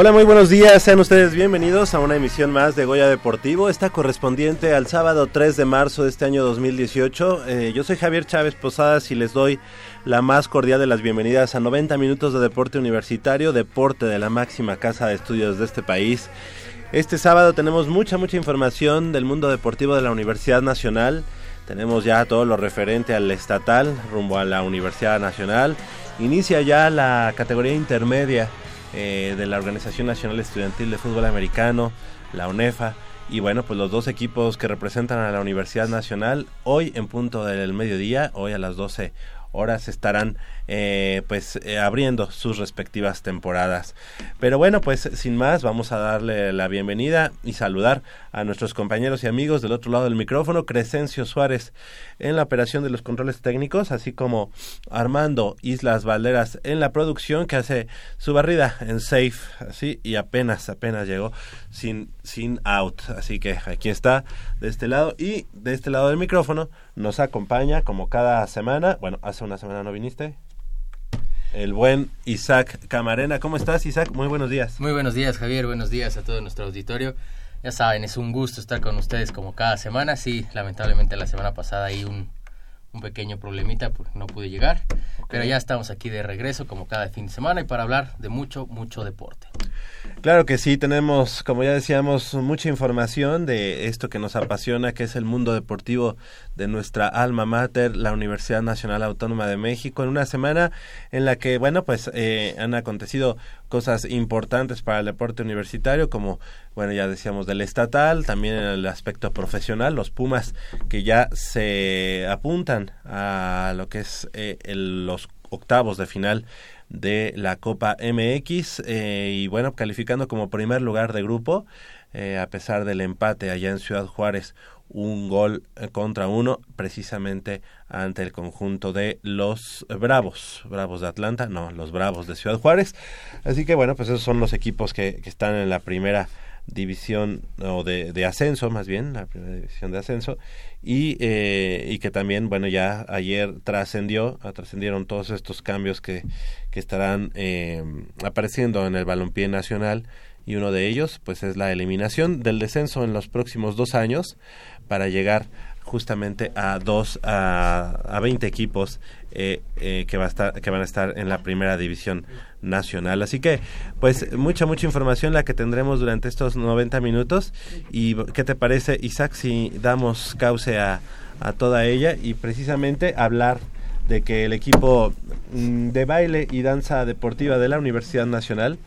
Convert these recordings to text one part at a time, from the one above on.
Hola, muy buenos días, sean ustedes bienvenidos a una emisión más de Goya Deportivo, esta correspondiente al sábado 3 de marzo de este año 2018. Eh, yo soy Javier Chávez Posadas y les doy la más cordial de las bienvenidas a 90 minutos de deporte universitario, deporte de la máxima casa de estudios de este país. Este sábado tenemos mucha, mucha información del mundo deportivo de la Universidad Nacional. Tenemos ya todo lo referente al estatal rumbo a la Universidad Nacional. Inicia ya la categoría intermedia eh, de la Organización Nacional Estudiantil de Fútbol Americano, la UNEFA. Y bueno, pues los dos equipos que representan a la Universidad Nacional, hoy en punto del mediodía, hoy a las 12 horas estarán eh, pues eh, abriendo sus respectivas temporadas. Pero bueno, pues sin más, vamos a darle la bienvenida y saludar a nuestros compañeros y amigos del otro lado del micrófono, Crescencio Suárez en la operación de los controles técnicos, así como Armando Islas Valderas en la producción que hace su barrida en safe, así, y apenas, apenas llegó sin, sin out. Así que aquí está de este lado y de este lado del micrófono nos acompaña como cada semana, bueno, hace una semana no viniste, el buen Isaac Camarena. ¿Cómo estás, Isaac? Muy buenos días. Muy buenos días, Javier. Buenos días a todo nuestro auditorio. Ya saben, es un gusto estar con ustedes como cada semana. Sí, lamentablemente la semana pasada hay un, un pequeño problemita porque no pude llegar. Pero ya estamos aquí de regreso como cada fin de semana y para hablar de mucho, mucho deporte. Claro que sí, tenemos, como ya decíamos, mucha información de esto que nos apasiona, que es el mundo deportivo de nuestra alma mater, la Universidad Nacional Autónoma de México, en una semana en la que, bueno, pues eh, han acontecido cosas importantes para el deporte universitario, como, bueno, ya decíamos del estatal, también en el aspecto profesional, los Pumas que ya se apuntan a lo que es eh, los octavos de final de la Copa MX eh, y bueno, calificando como primer lugar de grupo, eh, a pesar del empate allá en Ciudad Juárez, un gol eh, contra uno precisamente ante el conjunto de los Bravos, Bravos de Atlanta, no, los Bravos de Ciudad Juárez. Así que bueno, pues esos son los equipos que, que están en la primera división o de, ascenso más bien la primera división de ascenso y, eh, y que también bueno ya ayer trascendió trascendieron todos estos cambios que, que estarán eh, apareciendo en el balompié nacional y uno de ellos pues es la eliminación del descenso en los próximos dos años para llegar justamente a dos a, a 20 equipos eh, eh, que va a estar que van a estar en la primera división nacional. Así que pues mucha mucha información la que tendremos durante estos 90 minutos. Y qué te parece Isaac si damos cauce a, a toda ella y precisamente hablar de que el equipo mm, de baile y danza deportiva de la Universidad Nacional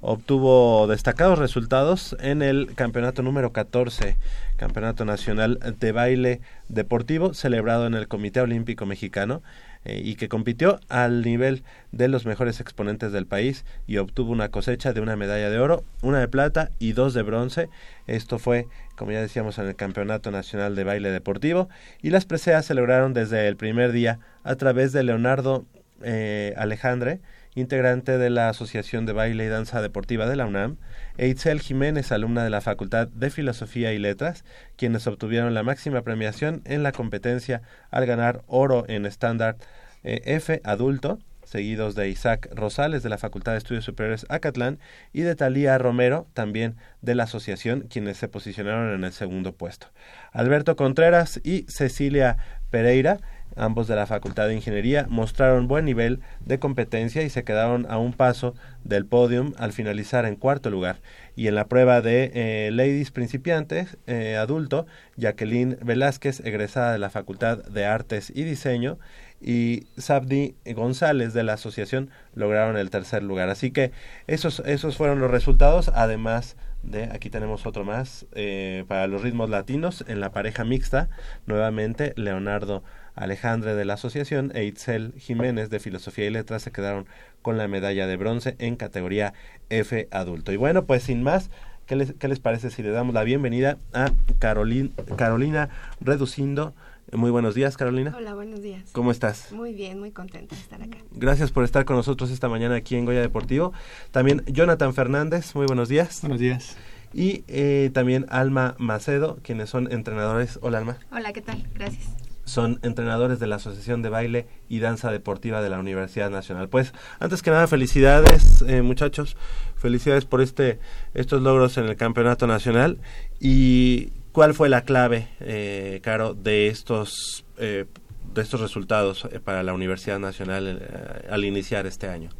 obtuvo destacados resultados en el campeonato número 14, Campeonato Nacional de Baile Deportivo, celebrado en el Comité Olímpico Mexicano eh, y que compitió al nivel de los mejores exponentes del país y obtuvo una cosecha de una medalla de oro, una de plata y dos de bronce. Esto fue, como ya decíamos, en el Campeonato Nacional de Baile Deportivo y las preseas se lograron desde el primer día a través de Leonardo eh, Alejandre, integrante de la Asociación de Baile y Danza Deportiva de la UNAM, e Itzel Jiménez, alumna de la Facultad de Filosofía y Letras, quienes obtuvieron la máxima premiación en la competencia al ganar oro en estándar eh, F adulto, seguidos de Isaac Rosales de la Facultad de Estudios Superiores Acatlán y de Talía Romero, también de la asociación, quienes se posicionaron en el segundo puesto. Alberto Contreras y Cecilia Pereira ambos de la Facultad de Ingeniería, mostraron buen nivel de competencia y se quedaron a un paso del podium al finalizar en cuarto lugar. Y en la prueba de eh, Ladies Principiantes eh, adulto, Jacqueline Velázquez, egresada de la Facultad de Artes y Diseño, y Sabdi González de la asociación lograron el tercer lugar. Así que esos, esos fueron los resultados, además de, aquí tenemos otro más, eh, para los ritmos latinos, en la pareja mixta, nuevamente Leonardo Alejandre de la Asociación e Itzel Jiménez de Filosofía y Letras se quedaron con la medalla de bronce en categoría F adulto. Y bueno, pues sin más, ¿qué les, qué les parece si le damos la bienvenida a Carolina, Carolina Reducindo? Muy buenos días, Carolina. Hola, buenos días. ¿Cómo estás? Muy bien, muy contenta de estar acá. Gracias por estar con nosotros esta mañana aquí en Goya Deportivo. También Jonathan Fernández, muy buenos días. Buenos días. Y eh, también Alma Macedo, quienes son entrenadores. Hola, Alma. Hola, ¿qué tal? Gracias son entrenadores de la Asociación de Baile y Danza Deportiva de la Universidad Nacional. Pues, antes que nada, felicidades, eh, muchachos, felicidades por este estos logros en el Campeonato Nacional. ¿Y cuál fue la clave, eh, Caro, de estos, eh, de estos resultados eh, para la Universidad Nacional al iniciar este año?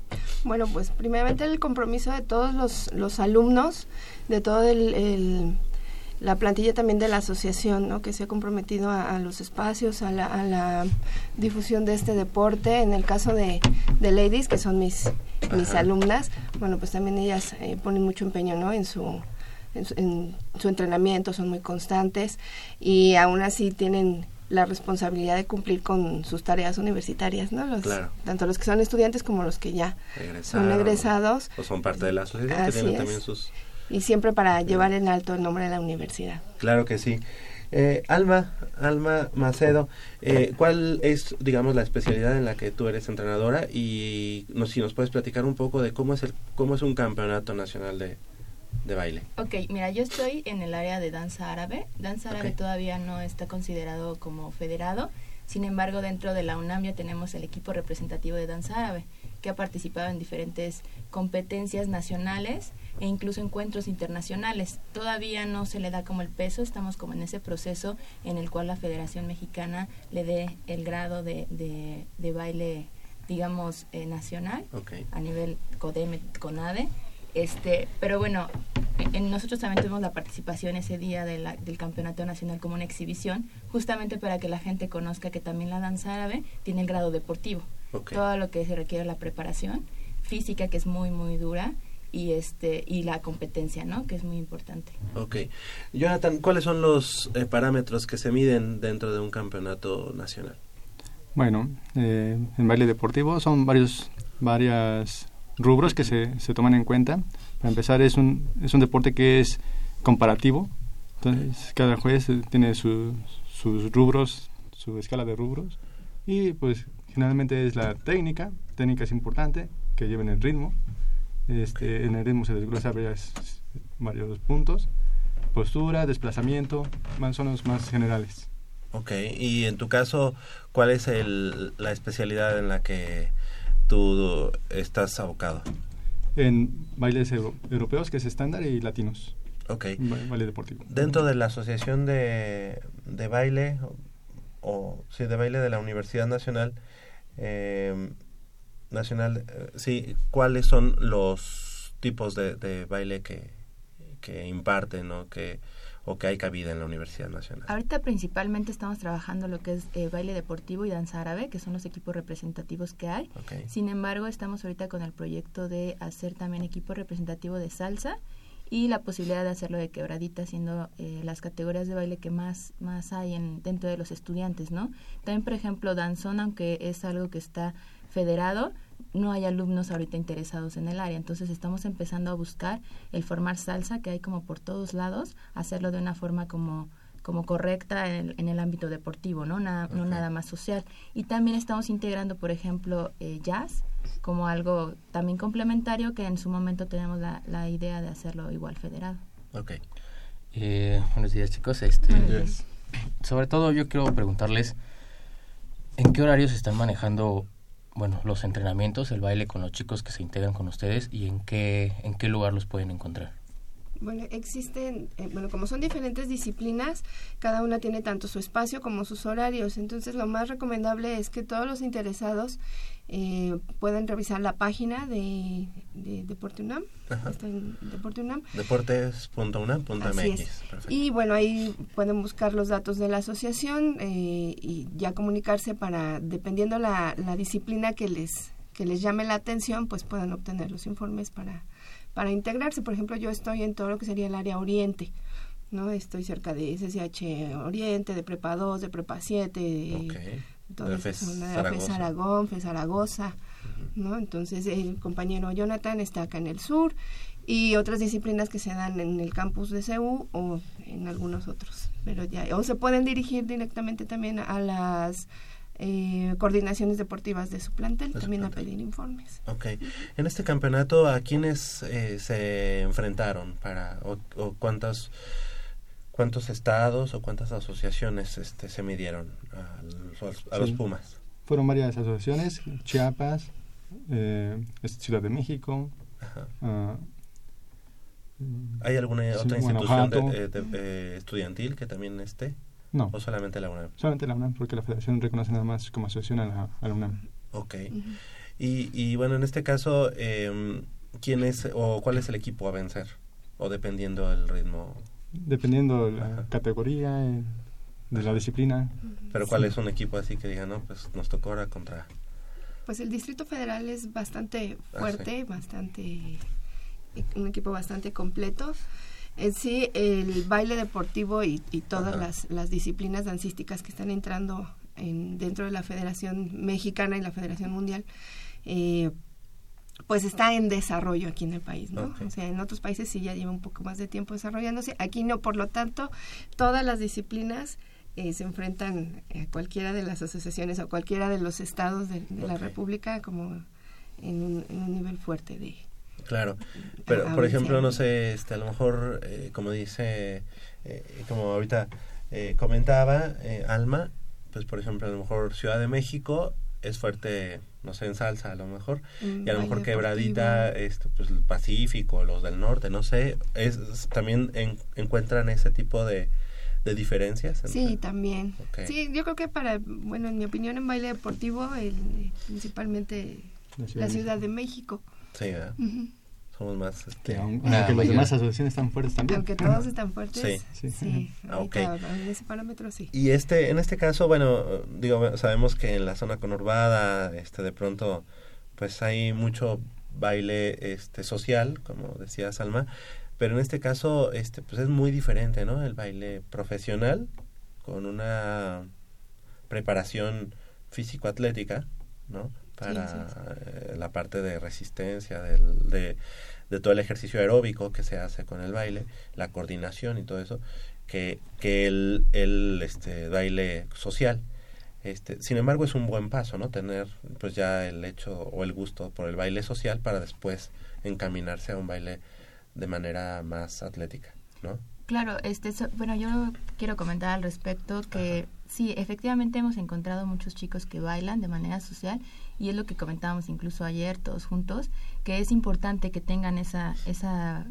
Bueno, pues primeramente el compromiso de todos los, los alumnos, de todo el la plantilla también de la asociación, ¿no? que se ha comprometido a, los espacios, a la, difusión de este deporte. En el caso de, de Ladies, que son mis, mis alumnas, bueno, pues también ellas eh, ponen mucho empeño ¿no? en su en su, entrenamiento, son muy constantes y aún así tienen la responsabilidad de cumplir con sus tareas universitarias, ¿no? Los, Tanto los que son estudiantes como los que ya son egresados. O son parte de la asociación, tienen también sus y siempre para llevar en alto el nombre de la universidad. Claro que sí. Eh, Alma, Alma Macedo, eh, ¿cuál es, digamos, la especialidad en la que tú eres entrenadora? Y no, si nos puedes platicar un poco de cómo es, el, cómo es un campeonato nacional de, de baile. Ok, mira, yo estoy en el área de danza árabe. Danza árabe todavía no está considerado como federado. Sin embargo, dentro de la UNAM ya tenemos el equipo representativo de danza árabe, que ha participado en diferentes competencias nacionales e incluso encuentros internacionales. Todavía no se le da como el peso, estamos como en ese proceso en el cual la Federación Mexicana le dé el grado de, de, baile, digamos, eh, nacional a nivel CODEME, CONADE. Este, pero bueno, en, nosotros también tuvimos la participación ese día de del Campeonato Nacional como una exhibición, justamente para que la gente conozca que también la danza árabe tiene el grado deportivo. Todo lo que se requiere la preparación física, que es muy, muy dura, y este y la competencia, ¿no? Que es muy importante. Ok. Jonathan, ¿cuáles son los eh, parámetros que se miden dentro de un campeonato nacional? Bueno, eh, en baile deportivo son varios varias rubros que se, se toman en cuenta. Para empezar, es un, es un deporte que es comparativo. Entonces, cada juez tiene sus rubros, su escala de rubros. Y pues generalmente es la técnica. Técnica es importante, que lleven el ritmo. Este, en el ritmo se desglosa varios, varios puntos. Postura, desplazamiento, más son los más generales. Ok, y en tu caso, ¿cuál es el, la especialidad en la que tú estás abocado? En bailes europeos, que es estándar, y latinos. Ok. Baile deportivo. Dentro de la asociación de, de baile, o sí, de baile de la Universidad Nacional, eh, Nacional, eh, sí, ¿cuáles son los tipos de, de baile que, que imparten o que, o que hay cabida en la Universidad Nacional? Ahorita principalmente estamos trabajando lo que es eh, baile deportivo y danza árabe, que son los equipos representativos que hay. Sin embargo, estamos ahorita con el proyecto de hacer también equipo representativo de salsa y la posibilidad de hacerlo de quebradita, siendo eh, las categorías de baile que más, más hay en, dentro de los estudiantes, ¿no? También, por ejemplo, danzón, aunque es algo que está federado, no hay alumnos ahorita interesados en el área. Entonces estamos empezando a buscar el formar salsa que hay como por todos lados, hacerlo de una forma como como correcta en el, en el ámbito deportivo, ¿no? Nada, no nada más social. Y también estamos integrando, por ejemplo, eh, jazz como algo también complementario que en su momento tenemos la, la idea de hacerlo igual federado. Ok. Eh, buenos días chicos. Este, días. Sobre todo yo quiero preguntarles en qué horarios están manejando bueno los entrenamientos, el baile con los chicos que se integran con ustedes y en qué en qué lugar los pueden encontrar. Bueno, existen, eh, bueno, como son diferentes disciplinas, cada una tiene tanto su espacio como sus horarios. Entonces, lo más recomendable es que todos los interesados eh, puedan revisar la página de, de Deporte UNAM. Ajá. Está en Deporte UNAM. Deportes.unam.mx. Y bueno, ahí pueden buscar los datos de la asociación eh, y ya comunicarse para, dependiendo la, la disciplina que les, que les llame la atención, pues puedan obtener los informes para, para integrarse. Por ejemplo, yo estoy en todo lo que sería el área oriente. ¿no? Estoy cerca de SSH Oriente, de Prepa 2, de Prepa 7, de, De FES Zaragoza. FES Aragón, FES Zaragoza, ¿no? Entonces el compañero Jonathan está acá en el sur y otras disciplinas que se dan en el campus de CEU o en algunos otros, pero ya o se pueden dirigir directamente también a las eh, coordinaciones deportivas de su plantel, De su también a pedir informes. Ok. En este campeonato, ¿a quiénes eh, se enfrentaron? para o, o cuántos, cuántos estados o cuántas asociaciones este, se midieron a los, a los Sí. Pumas? Fueron varias asociaciones, Chiapas, eh, Ciudad de México, Ajá. ah, ¿Hay alguna Sí, otra institución de- eh, de- eh, estudiantil que también esté? No, ¿O solamente la UNAM? solamente la UNAM, porque la federación reconoce nada más como asociación a la, a la UNAM. Ok. Y, y bueno, en este caso, eh, ¿quién es o cuál es el equipo a vencer? O dependiendo del ritmo. Dependiendo de la Ajá. categoría, eh, de la disciplina. Pero ¿cuál Sí. es un equipo así que diga, no, pues nos tocó ahora contra... Pues el Distrito Federal es bastante Ah, fuerte, bastante un equipo bastante completo. En sí, el baile deportivo y, y todas las, las disciplinas dancísticas que están entrando en, dentro de la Federación Mexicana y la Federación Mundial, eh, pues está en desarrollo aquí en el país, ¿no? O sea, en otros países sí ya lleva un poco más de tiempo desarrollándose, aquí no, por lo tanto, todas las disciplinas eh, se enfrentan a cualquiera de las asociaciones o cualquiera de los estados de, de la. República como en un, en un nivel fuerte de... Claro, pero Ah, por ejemplo, sí. no sé, este, a lo mejor, eh, como dice, eh, como ahorita eh, comentaba eh, Alma, pues por ejemplo, a lo mejor Ciudad de México es fuerte, no sé, en salsa a lo mejor, en y a lo mejor quebradita, este, pues el Pacífico, los del norte, no sé, es, es- también en- encuentran ese tipo de, de diferencias. entre- Sí, también. Sí, yo creo que para, bueno, en mi opinión, en baile deportivo, el, principalmente la Ciudad de México. Sí. Somos más, este, Una aunque las mayor- demás asociaciones están fuertes también. Aunque todos están fuertes, Sí. sí, Sí. Ah, ok. ahorita, en ese parámetro sí. Y este, en este caso, bueno, digo, sabemos que en la zona conurbada, este, de pronto, pues hay mucho baile, este, social, como decía Salma, pero en este caso, este, pues es muy diferente, ¿no? El baile profesional, con una preparación físico-atlética, ¿no? Para Sí, sí, eh, la parte de resistencia, del, de, de todo el ejercicio aeróbico que se hace con el baile, la coordinación y todo eso, que, que el, el este, baile social. Este, sin embargo, es un buen paso, ¿no? Tener pues ya el hecho o el gusto por el baile social para después encaminarse a un baile de manera más atlética, ¿no? Claro, este, so- bueno, yo quiero comentar al respecto que sí, efectivamente hemos encontrado muchos chicos que bailan de manera social y es lo que comentábamos incluso ayer todos juntos, que es importante que tengan esa, esa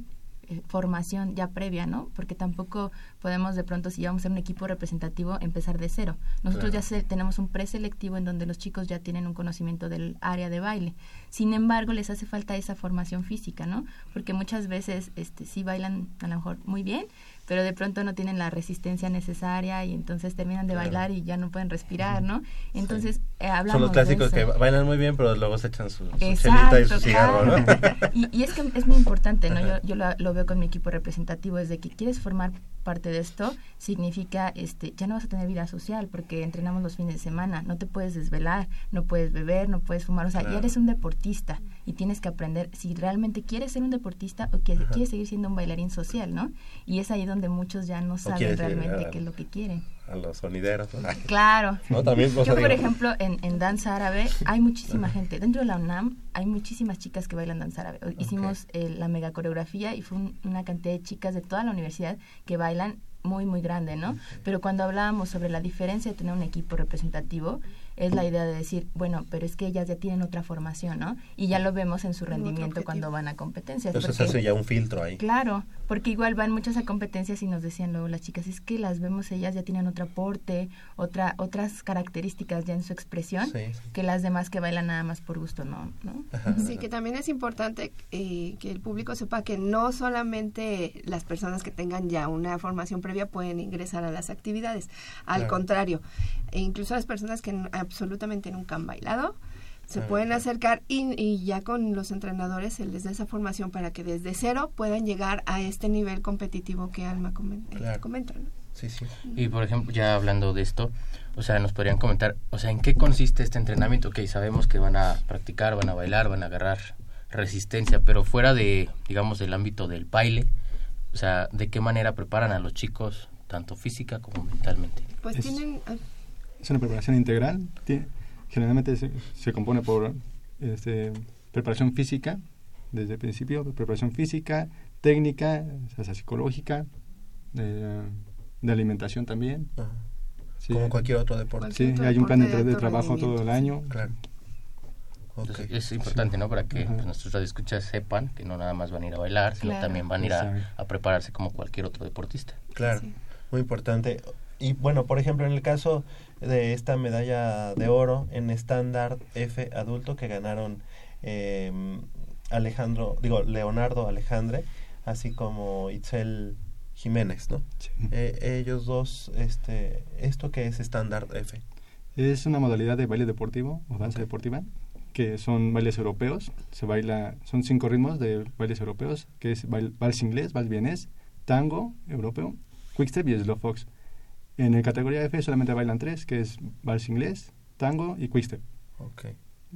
eh, formación ya previa, ¿no? Porque tampoco podemos de pronto, si vamos a ser un equipo representativo, empezar de cero. Nosotros ya tenemos un preselectivo en donde los chicos ya tienen un conocimiento del área de baile. Sin embargo, les hace falta esa formación física, ¿no? Porque muchas veces este, sí bailan a lo mejor muy bien, pero de pronto no tienen la resistencia necesaria y entonces terminan de bailar y ya no pueden respirar, ¿no? Entonces, eh, hablamos Son los clásicos que bailan muy bien, pero luego se echan su, su y su cigarro, ¿no? y, es que es muy importante, ¿no? Yo, yo lo, veo con mi equipo representativo, es de que quieres formar parte de esto significa este ya no vas a tener vida social porque entrenamos los fines de semana, no te puedes desvelar, no puedes beber, no puedes fumar, o sea, ya eres un deportista y tienes que aprender si realmente quieres ser un deportista o quieres, quieres seguir siendo un bailarín social, ¿no? Y es ahí donde muchos ya no saben realmente qué es lo que quieren. A los sonideros. Claro. También, Yo, por ejemplo, en, en danza árabe hay muchísima gente. Dentro de la UNAM hay muchísimas chicas que bailan danza árabe. Hicimos eh, la mega coreografía y fue una cantidad de chicas de toda la universidad que bailan muy, muy grande, ¿no? Pero cuando hablábamos sobre la diferencia de tener un equipo representativo, es la idea de decir, bueno, pero es que ellas ya tienen otra formación, ¿no? Y ya lo vemos en su rendimiento cuando van a competencias. Entonces hace ya un filtro ahí. Claro, porque igual van muchas a competencias y nos decían luego las chicas, es que las vemos, ellas ya tienen otro aporte, otra, otras características ya en su expresión, que las demás que bailan nada más por gusto, ¿no? ¿no? Sí, que también es importante eh, que el público sepa que no solamente las personas que tengan ya una formación previa pueden ingresar a las actividades, al contrario, e incluso las personas que absolutamente nunca han bailado, se ah, pueden acercar y, ya con los entrenadores se les da esa formación para que desde cero puedan llegar a este nivel competitivo que Alma eh, comenta. Sí, sí. Y por ejemplo, ya hablando de esto, o sea, nos podrían comentar, o sea, ¿en qué consiste este entrenamiento? Que sabemos que van a practicar, van a bailar, van a agarrar resistencia, pero fuera de, digamos, del ámbito del baile, o sea, ¿de qué manera preparan a los chicos, tanto física como mentalmente? Pues tienen... Es una preparación integral. generalmente se, compone por este, preparación física, desde el principio, preparación física, técnica, o sea, psicológica, de, alimentación también. Como cualquier otro deporte. Sí, hay un plan de, trabajo todo el año. Claro. Es importante, ¿no? Para que pues, nuestros radioescuchas sepan que no nada más van a ir a bailar, sino también van a ir a, prepararse como cualquier otro deportista. Claro, muy importante. Y bueno, por ejemplo, en el caso de esta medalla de oro en estándar F adulto que ganaron em, Alejandro, digo, Leonardo Alejandre, así como Itzel Jiménez, ¿no? Eh, ellos dos, este, ¿esto qué es estándar F? Es una modalidad de baile deportivo o danza deportiva que son bailes europeos. Se baila, son cinco ritmos de bailes europeos, que es vals inglés, vals vienés, tango europeo, quickstep y slow fox. En el categoría F solamente bailan tres, que es vals inglés, tango y quickstep. Ok.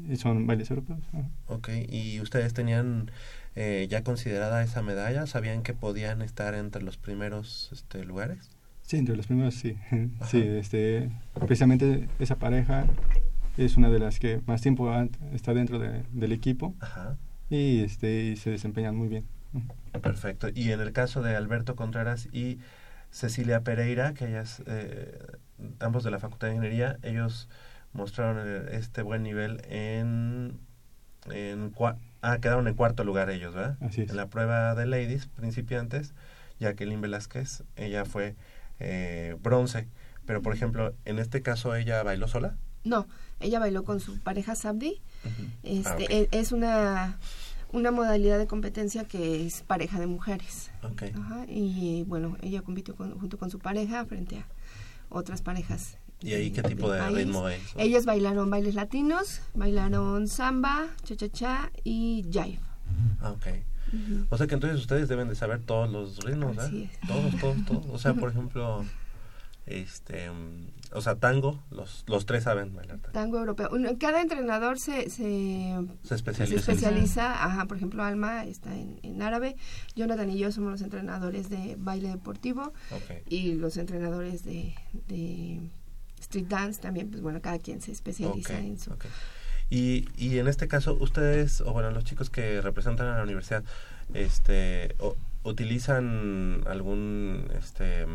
Y son bailes europeos. Ok, ¿y ustedes tenían eh, ya considerada esa medalla? ¿Sabían que podían estar entre los primeros este, lugares? Sí, entre los primeros sí. sí, este, precisamente esa pareja es una de las que más tiempo está dentro del equipo Ajá. y este y se desempeñan muy bien. Perfecto. Y en el caso de Alberto Contreras y Cecilia Pereira, que ellas, eh, ambos de la Facultad de Ingeniería, ellos mostraron este buen nivel en... en ah, quedaron en cuarto lugar ellos, ¿verdad? Así es. En la prueba de ladies principiantes, Jacqueline Velázquez, ella fue eh, bronce. Pero, por ejemplo, en este caso, ¿ella bailó sola? No, ella bailó con su pareja Sabdi. este, ah, es una una modalidad de competencia que es pareja de mujeres. y bueno, ella compitió junto con su pareja frente a otras parejas. ¿Y ahí qué tipo de, ritmo es? Ellos bailaron bailes latinos, bailaron samba, cha-cha-cha y jive. Ok. O sea que entonces ustedes deben de saber todos los ritmos, ¿eh? Todos, todos, todos. O sea, por ejemplo, este o sea tango los los tres saben bailar tango, europeo. Cada entrenador se se, especializa, ajá por ejemplo Alma está en, árabe. Jonathan y yo somos los entrenadores de baile deportivo y los entrenadores de, de, street dance también pues bueno cada quien se especializa en su y, y en este caso ustedes o bueno los chicos que representan a la universidad este utilizan algún este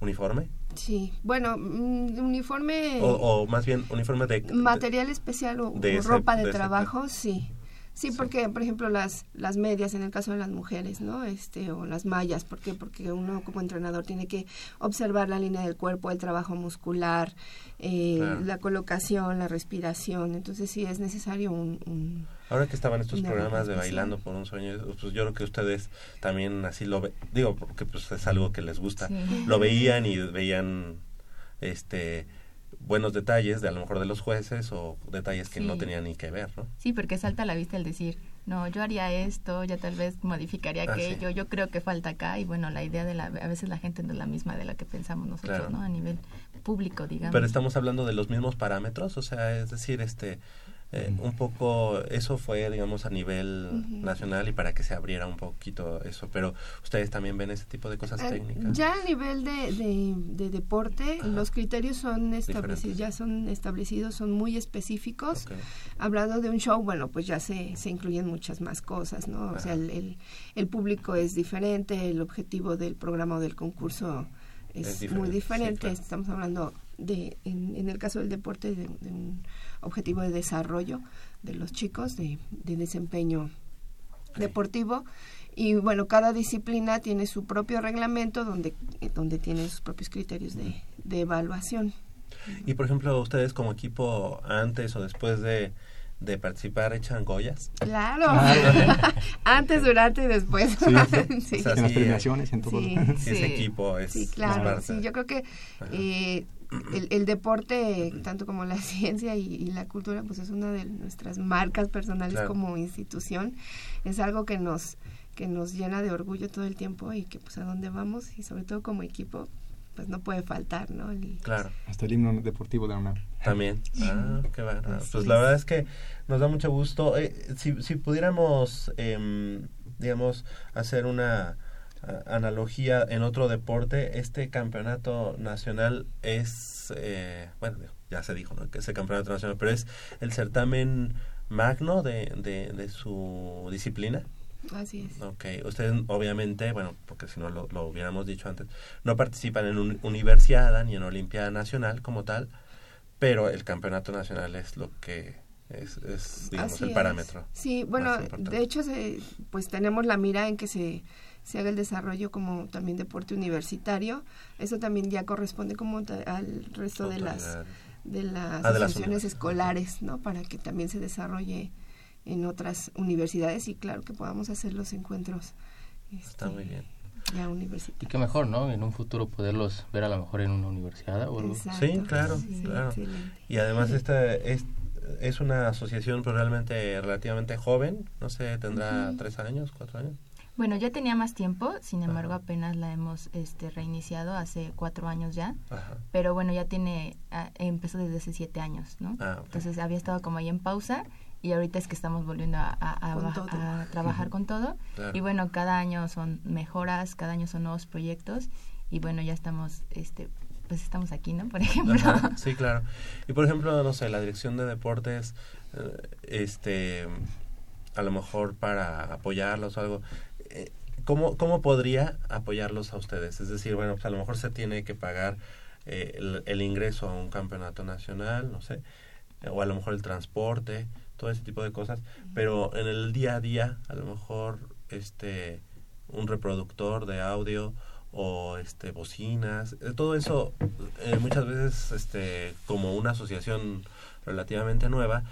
uniforme Sí, bueno, mm, uniforme... O, más bien uniforme de... Material especial o, ropa de, trabajo, sí. Sí, porque, por ejemplo, las, las medias en el caso de las mujeres, ¿no? Este, o las mallas, ¿por qué? Porque uno como entrenador tiene que observar la línea del cuerpo, el trabajo muscular, eh, la colocación, la respiración. Entonces, sí es necesario un... Ahora que estaban estos programas de Bailando por un Sueño, pues yo creo que ustedes también así lo ven, digo, porque pues es algo que les gusta, lo veían y veían este buenos detalles de a lo mejor de los jueces o detalles que no tenían ni que ver, ¿no? Sí, porque salta a la vista el decir, no, yo haría esto, ya tal vez modificaría ah, aquello, yo creo que falta acá y bueno, la idea de la, a veces la gente no es la misma de la que pensamos nosotros, ¿no? A nivel público, digamos. Pero estamos hablando de los mismos parámetros, o sea, es decir, este, eh, un poco, eso fue, digamos, a nivel nacional y para que se abriera un poquito eso, pero ustedes también ven ese tipo de cosas ah, técnicas. Ya a nivel de, de, deporte, los criterios son establecidos, ya son establecidos, son muy específicos. Hablando de un show, bueno, pues ya se, se incluyen muchas más cosas, ¿no? O sea, el, el, público es diferente, el objetivo del programa o del concurso es, muy diferente. Estamos hablando de, en, el caso del deporte, de, un objetivo de desarrollo de los chicos, de, desempeño deportivo. Y bueno, cada disciplina tiene su propio reglamento donde, donde tiene sus propios criterios de, de evaluación. Y por ejemplo, ustedes como equipo, antes o después de, de participar echan Goyas? Claro, antes, durante y después. Sí, en las premiaciones, en todo. Sí, ese equipo es Sí, claro, sí, yo creo que eh, el, el, deporte, tanto como la ciencia y, la cultura, pues es una de nuestras marcas personales como institución. Es algo que nos que nos llena de orgullo todo el tiempo y que pues a dónde vamos y sobre todo como equipo pues no puede faltar, ¿no? claro. Hasta el himno deportivo de una. También. Ah, qué bueno. Pues la verdad es que nos da mucho gusto. Eh, si, si pudiéramos, em, digamos, hacer una analogía en otro deporte, este campeonato nacional es, eh, bueno, ya se dijo, ¿no? Que ese campeonato nacional, pero es el certamen magno de, de, de su disciplina. Así es. Ok, ustedes obviamente, bueno, porque si no lo, lo hubiéramos dicho antes, no participan en un universidad ni en Olimpiada Nacional como tal, pero el campeonato nacional es lo que es, es digamos, el parámetro. Sí, bueno, de hecho, pues tenemos la mira en que se, se haga el desarrollo como también deporte universitario. Eso también ya corresponde como al resto de las de las ah, asociaciones escolares, ¿no? Para que también se desarrolle en otras universidades y claro que podamos hacer los encuentros. Está muy bien. Ya universitarios. Y qué mejor, ¿no? En un futuro poderlos ver a lo mejor en una universidad o algo. sí, claro, claro. Y además esta es, es una asociación probablemente relativamente joven, no sé, tendrá tres años, cuatro años. Bueno, ya tenía más tiempo, sin embargo apenas la hemos este, reiniciado hace cuatro años ya, pero bueno, ya tiene, ah, empezó desde hace siete años, ¿no? Ah, Entonces había estado como ahí en pausa y ahorita es que estamos volviendo a, a, trabajar con todo. Y bueno, cada año son mejoras, cada año son nuevos proyectos y bueno, ya estamos, este, pues estamos aquí, ¿no? Por ejemplo. sí, claro. Y por ejemplo, no sé, la dirección de deportes, eh, este, a lo mejor para apoyarlos o algo, eh, ¿cómo, ¿cómo podría apoyarlos a ustedes? Es decir, bueno, pues a lo mejor se tiene que pagar eh, el, el ingreso a un campeonato nacional, no sé, o a lo mejor el transporte, todo ese tipo de cosas, pero en el día a día, a lo mejor este un reproductor de audio o este bocinas, eh, todo eso eh, muchas veces este como una asociación relativamente nueva,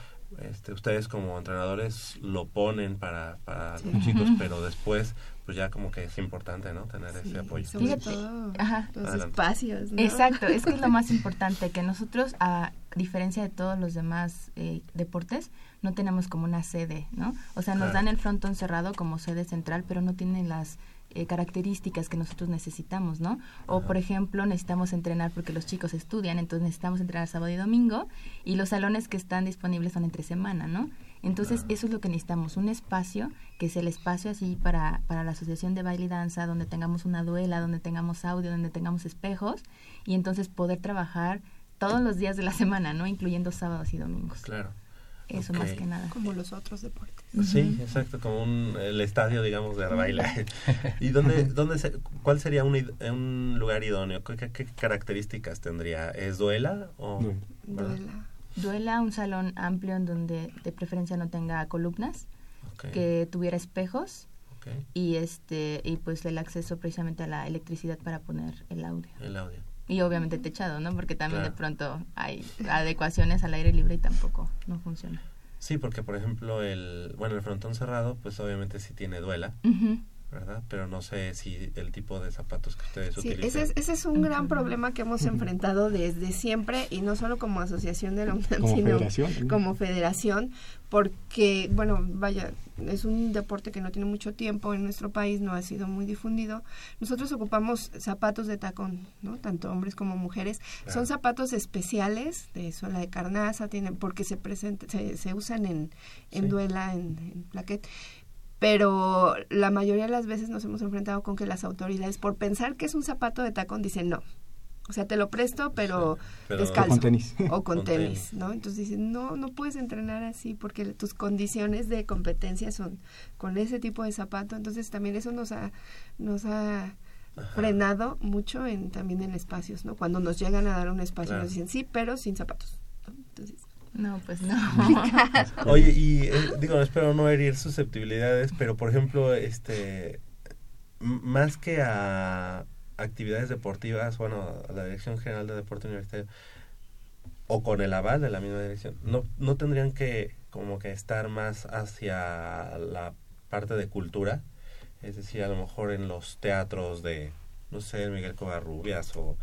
este, ustedes como entrenadores lo ponen para, para los chicos, pero después pues ya como que es importante, ¿no? Tener ese apoyo. Sobre todo los espacios, Exacto, es que es lo más importante, que nosotros, a diferencia de todos los demás eh, deportes, no tenemos como una sede, ¿no? O sea, nos dan el frontón cerrado como sede central, pero no tienen las eh, características que nosotros necesitamos, ¿no? O, por ejemplo, necesitamos entrenar porque los chicos estudian, entonces necesitamos entrenar sábado y domingo, y los salones que están disponibles son entre semana, ¿no? Entonces, eso es lo que necesitamos, un espacio, que es el espacio así para, para la asociación de baile y danza, donde tengamos una duela, donde tengamos audio, donde tengamos espejos, y entonces poder trabajar todos los días de la semana, ¿no? Incluyendo sábados y domingos. Claro. Eso más que nada. Como los otros deportes. Sí, exacto, como un, el estadio, digamos, de baile. ¿Y dónde, dónde cuál sería un, un lugar idóneo? ¿Qué, ¿Qué, características tendría? ¿Es duela o...? Duela. Duela, un salón amplio en donde de preferencia no tenga columnas. Ok. que tuviera espejos y este y pues el acceso precisamente a la electricidad para poner el audio. El audio. Y obviamente techado, ¿no? Porque también de pronto hay adecuaciones al aire libre y tampoco no funciona. Sí, porque por ejemplo el bueno el frontón cerrado pues obviamente sí tiene duela. ¿Verdad? Pero no sé si el tipo de zapatos que ustedes sí, utilizan. Ese es, ese es un gran problema que hemos enfrentado desde siempre y no solo como asociación de la UNAM, sino como federación, porque, bueno, vaya, es un deporte que no tiene mucho tiempo en nuestro país, no ha sido muy difundido. Nosotros ocupamos zapatos de tacón, ¿no? Tanto hombres como mujeres. Son zapatos especiales de suela de carnaza, tienen, porque se, presenta, se, se usan en, en duela, en, en plaquet pero la mayoría de las veces nos hemos enfrentado con que las autoridades, por pensar que es un zapato de tacón, dicen no. O sea, te lo presto, pero, descalzo. O con tenis. O con, tenis, ¿no? Entonces dicen, no, no puedes entrenar así porque tus condiciones de competencia son con ese tipo de zapato. Entonces también eso nos ha, nos ha frenado mucho en también en espacios, ¿no? Cuando nos llegan a dar un espacio nos dicen, sí, pero sin zapatos. Entonces, no, pues no. Oye, y eh, digo, espero no herir susceptibilidades, pero por ejemplo, este, más que a actividades deportivas, bueno, a la Dirección General de Deporte Universitario, o con el aval de la misma dirección, no, no tendrían que como que estar más hacia la parte de cultura, es decir, a lo mejor en los teatros de, no sé, Miguel Covarrubias o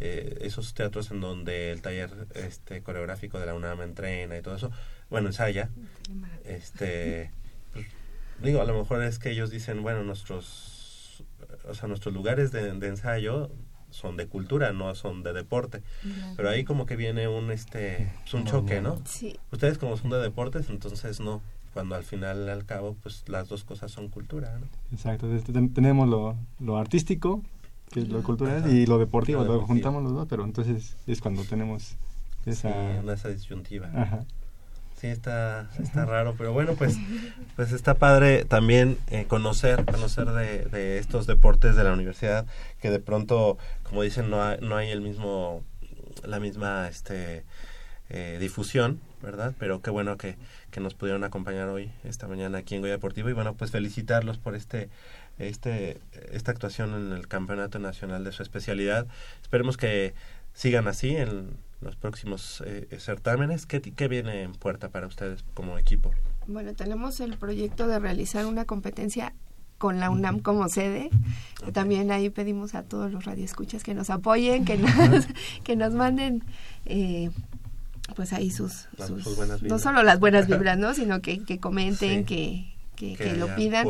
eh, esos teatros en donde el taller este coreográfico de la UNAM entrena y todo eso, bueno, ensaya, este, pues, digo, a lo mejor es que ellos dicen, bueno, nuestros, o sea, nuestros lugares de, ensayo son de cultura, no son de deporte. Pero ahí como que viene un este pues, un choque, ¿no? Sí. Ustedes como son de deportes, entonces no. Cuando al final al cabo pues las dos cosas son cultura, ¿no? Exacto. Tenemos lo, lo artístico que es lo cultural, y lo deportivo, lo, juntamos los dos, pero entonces es cuando tenemos esa... esa disyuntiva. Sí, está, está raro, pero bueno, pues, pues está padre también eh, conocer, conocer de, de, estos deportes de la universidad, que de pronto, como dicen, no hay, no hay el mismo, la misma este, eh, difusión, ¿verdad? Pero qué bueno que, que nos pudieron acompañar hoy, esta mañana aquí en Goya Deportivo, y bueno, pues felicitarlos por este este, esta actuación en el Campeonato Nacional de su especialidad. Esperemos que sigan así en los próximos eh, certámenes. ¿Qué, ¿Qué viene en puerta para ustedes como equipo? Bueno, tenemos el proyecto de realizar una competencia con la UNAM como sede. También ahí pedimos a todos los radioescuchas que nos apoyen, que nos, que nos manden eh, pues ahí sus, no solo las buenas vibras, ¿no? sino que, que comenten, que, que, lo pidan.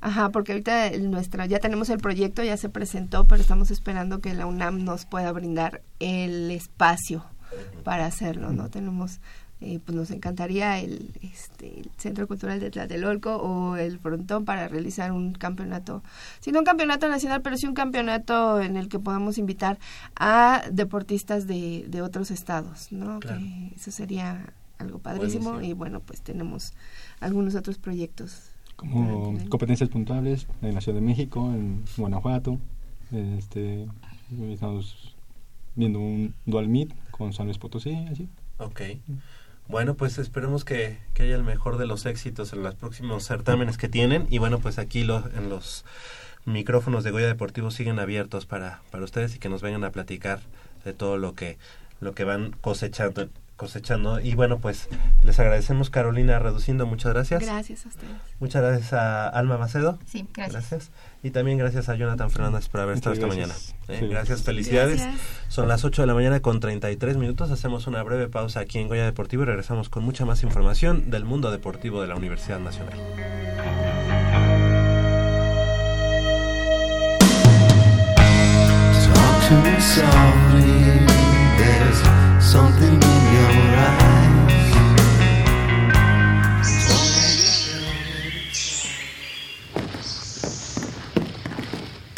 Ajá, porque ahorita nuestra, ya tenemos el proyecto, ya se presentó, pero estamos esperando que la UNAM nos pueda brindar el espacio para hacerlo, ¿no? Tenemos, eh, pues nos encantaría el, este, el Centro Cultural de Tlatelolco o el Frontón para realizar un campeonato, si no un campeonato nacional, pero sí un campeonato en el que podamos invitar a deportistas de, de otros estados, ¿no? Que eso sería algo padrísimo y bueno, pues tenemos algunos otros proyectos como competencias puntuales en la Ciudad de México, en Guanajuato. Este, estamos viendo un dual meet con San Luis Potosí, así. Ok. Bueno, pues esperemos que, que, haya el mejor de los éxitos en los próximos certámenes que tienen. Y bueno, pues aquí los, en los micrófonos de Goya Deportivo siguen abiertos para, para ustedes y que nos vengan a platicar de todo lo que, lo que van cosechando cosechando. Y bueno, pues les agradecemos Carolina Reduciendo, muchas gracias. Gracias a ustedes. Muchas gracias a Alma Macedo. Sí, gracias. Y también gracias a Jonathan Fernández por haber estado esta mañana. Eh, gracias, felicidades. Son las 8 de la mañana con 33 minutos. Hacemos una breve pausa aquí en Goya Deportivo y regresamos con mucha más información del mundo deportivo de la Universidad Nacional.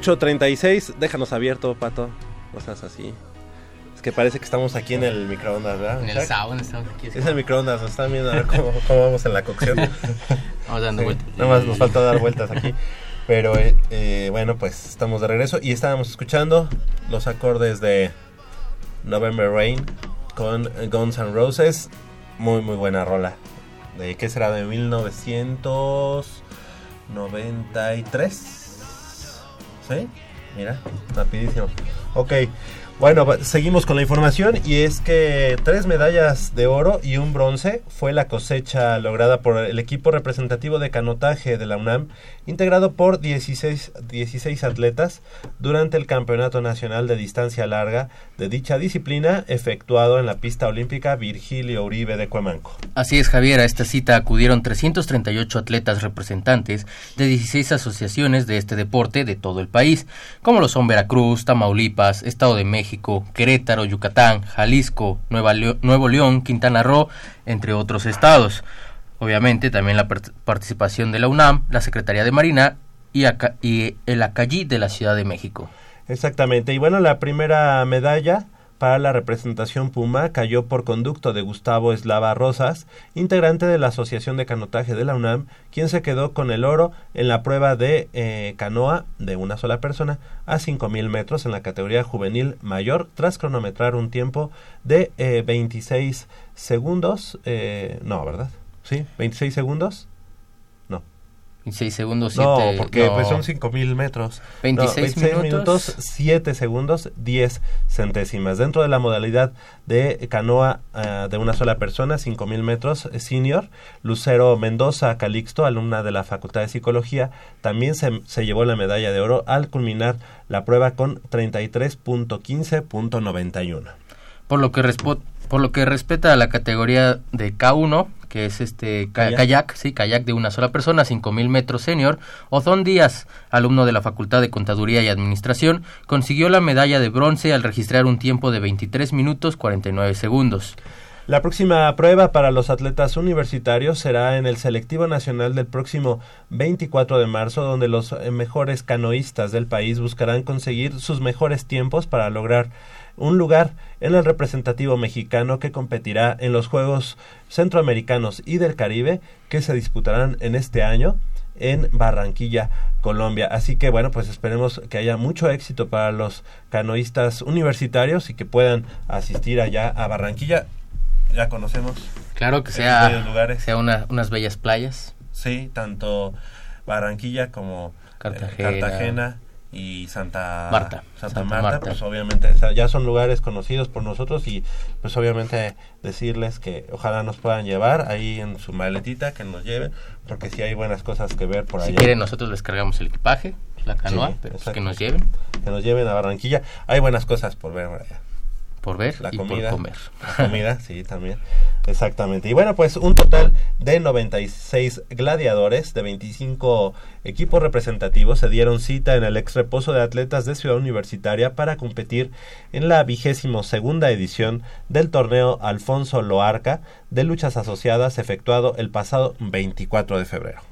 8.36, déjanos abierto, Pato. No seas así. Es que parece que estamos aquí en el microondas, ¿verdad? En el sauna estamos aquí. Es el microondas, nos están viendo a ver cómo, cómo vamos en la cocción. Vamos dando Sí, vueltas. Nada más nos falta dar vueltas aquí. Pero eh, eh, bueno, pues estamos de regreso y estábamos escuchando los acordes de November Rain con Guns N' Roses. Muy, muy buena rola. ¿De qué será? De 1993. ¿Sí? Mira, rapidísimo. Ok, bueno, va- seguimos con la información y es que tres medallas de oro y un bronce fue la cosecha lograda por el equipo representativo de canotaje de la UNAM, integrado por 16, 16 atletas durante el Campeonato Nacional de Distancia Larga de dicha disciplina efectuado en la pista olímpica Virgilio Uribe de Cuemanco. Así es, Javier. A esta cita acudieron 338 atletas representantes de 16 asociaciones de este deporte de todo el país, como lo son Veracruz, Tamaulipas, Estado de México, Querétaro, Yucatán, Jalisco, Nueva Nuevo León, Quintana Roo, entre otros estados. Obviamente también la part- participación de la UNAM, la Secretaría de Marina y, Aca- y el Acayí de la Ciudad de México. Exactamente. Y bueno, la primera medalla para la representación Puma cayó por conducto de Gustavo Eslava Rosas, integrante de la Asociación de Canotaje de la UNAM, quien se quedó con el oro en la prueba de eh, canoa de una sola persona a 5.000 metros en la categoría juvenil mayor tras cronometrar un tiempo de eh, 26 segundos. eh, no, ¿verdad? Sí, 26 segundos. No. 26 segundos, No, 7 porque pues son 5000 metros. 26 No, minutos. 7 segundos, 10 centésimas. Dentro de la modalidad de canoa ah, de una sola persona, 5000 metros eh, senior, Lucero Mendoza Calixto, alumna de la Facultad de Psicología, también se, se llevó la medalla de oro al culminar la prueba con 33.15.91. por lo que respo- por lo que respeta a la categoría de K1 que es este Kayak. kayak, sí, kayak de una sola persona, 5000 metros senior, Ozón Díaz, alumno de la Facultad de Contaduría y Administración, consiguió la medalla de bronce al registrar un tiempo de 23 minutos 49 segundos. La próxima prueba para los atletas universitarios será en el selectivo nacional del próximo 24 de marzo, donde los eh, mejores canoístas del país buscarán conseguir sus mejores tiempos para lograr un lugar en el representativo mexicano que competirá en los Juegos Centroamericanos y del Caribe que se disputarán en este año en Barranquilla, Colombia. Así que bueno, pues esperemos que haya mucho éxito para los canoístas universitarios y que puedan asistir allá a Barranquilla. Ya conocemos Claro que sea, lugares. sea una- unas bellas playas. Sí, tanto Barranquilla como eh, Cartagena. Y Santa Marta, Santa, Santa Marta, Marta. pues obviamente ya son lugares conocidos por nosotros y pues obviamente decirles que ojalá nos puedan llevar ahí en su maletita, que nos lleven, porque sí hay buenas cosas que ver por Si allá. quieren, nosotros les cargamos el equipaje, la canoa, Sí, pero pues que nos lleven Que nos lleven a Barranquilla. Hay buenas cosas por ver por allá. Por ver La y comida. por comer. La comida, sí, también. Exactamente. Y bueno, pues un total de 96 gladiadores de 25 equipos representativos se dieron cita en el ex reposo de atletas de Ciudad Universitaria para competir en la vigésimo segunda edición del torneo Alfonso Loarca de luchas asociadas efectuado el pasado 24 de febrero.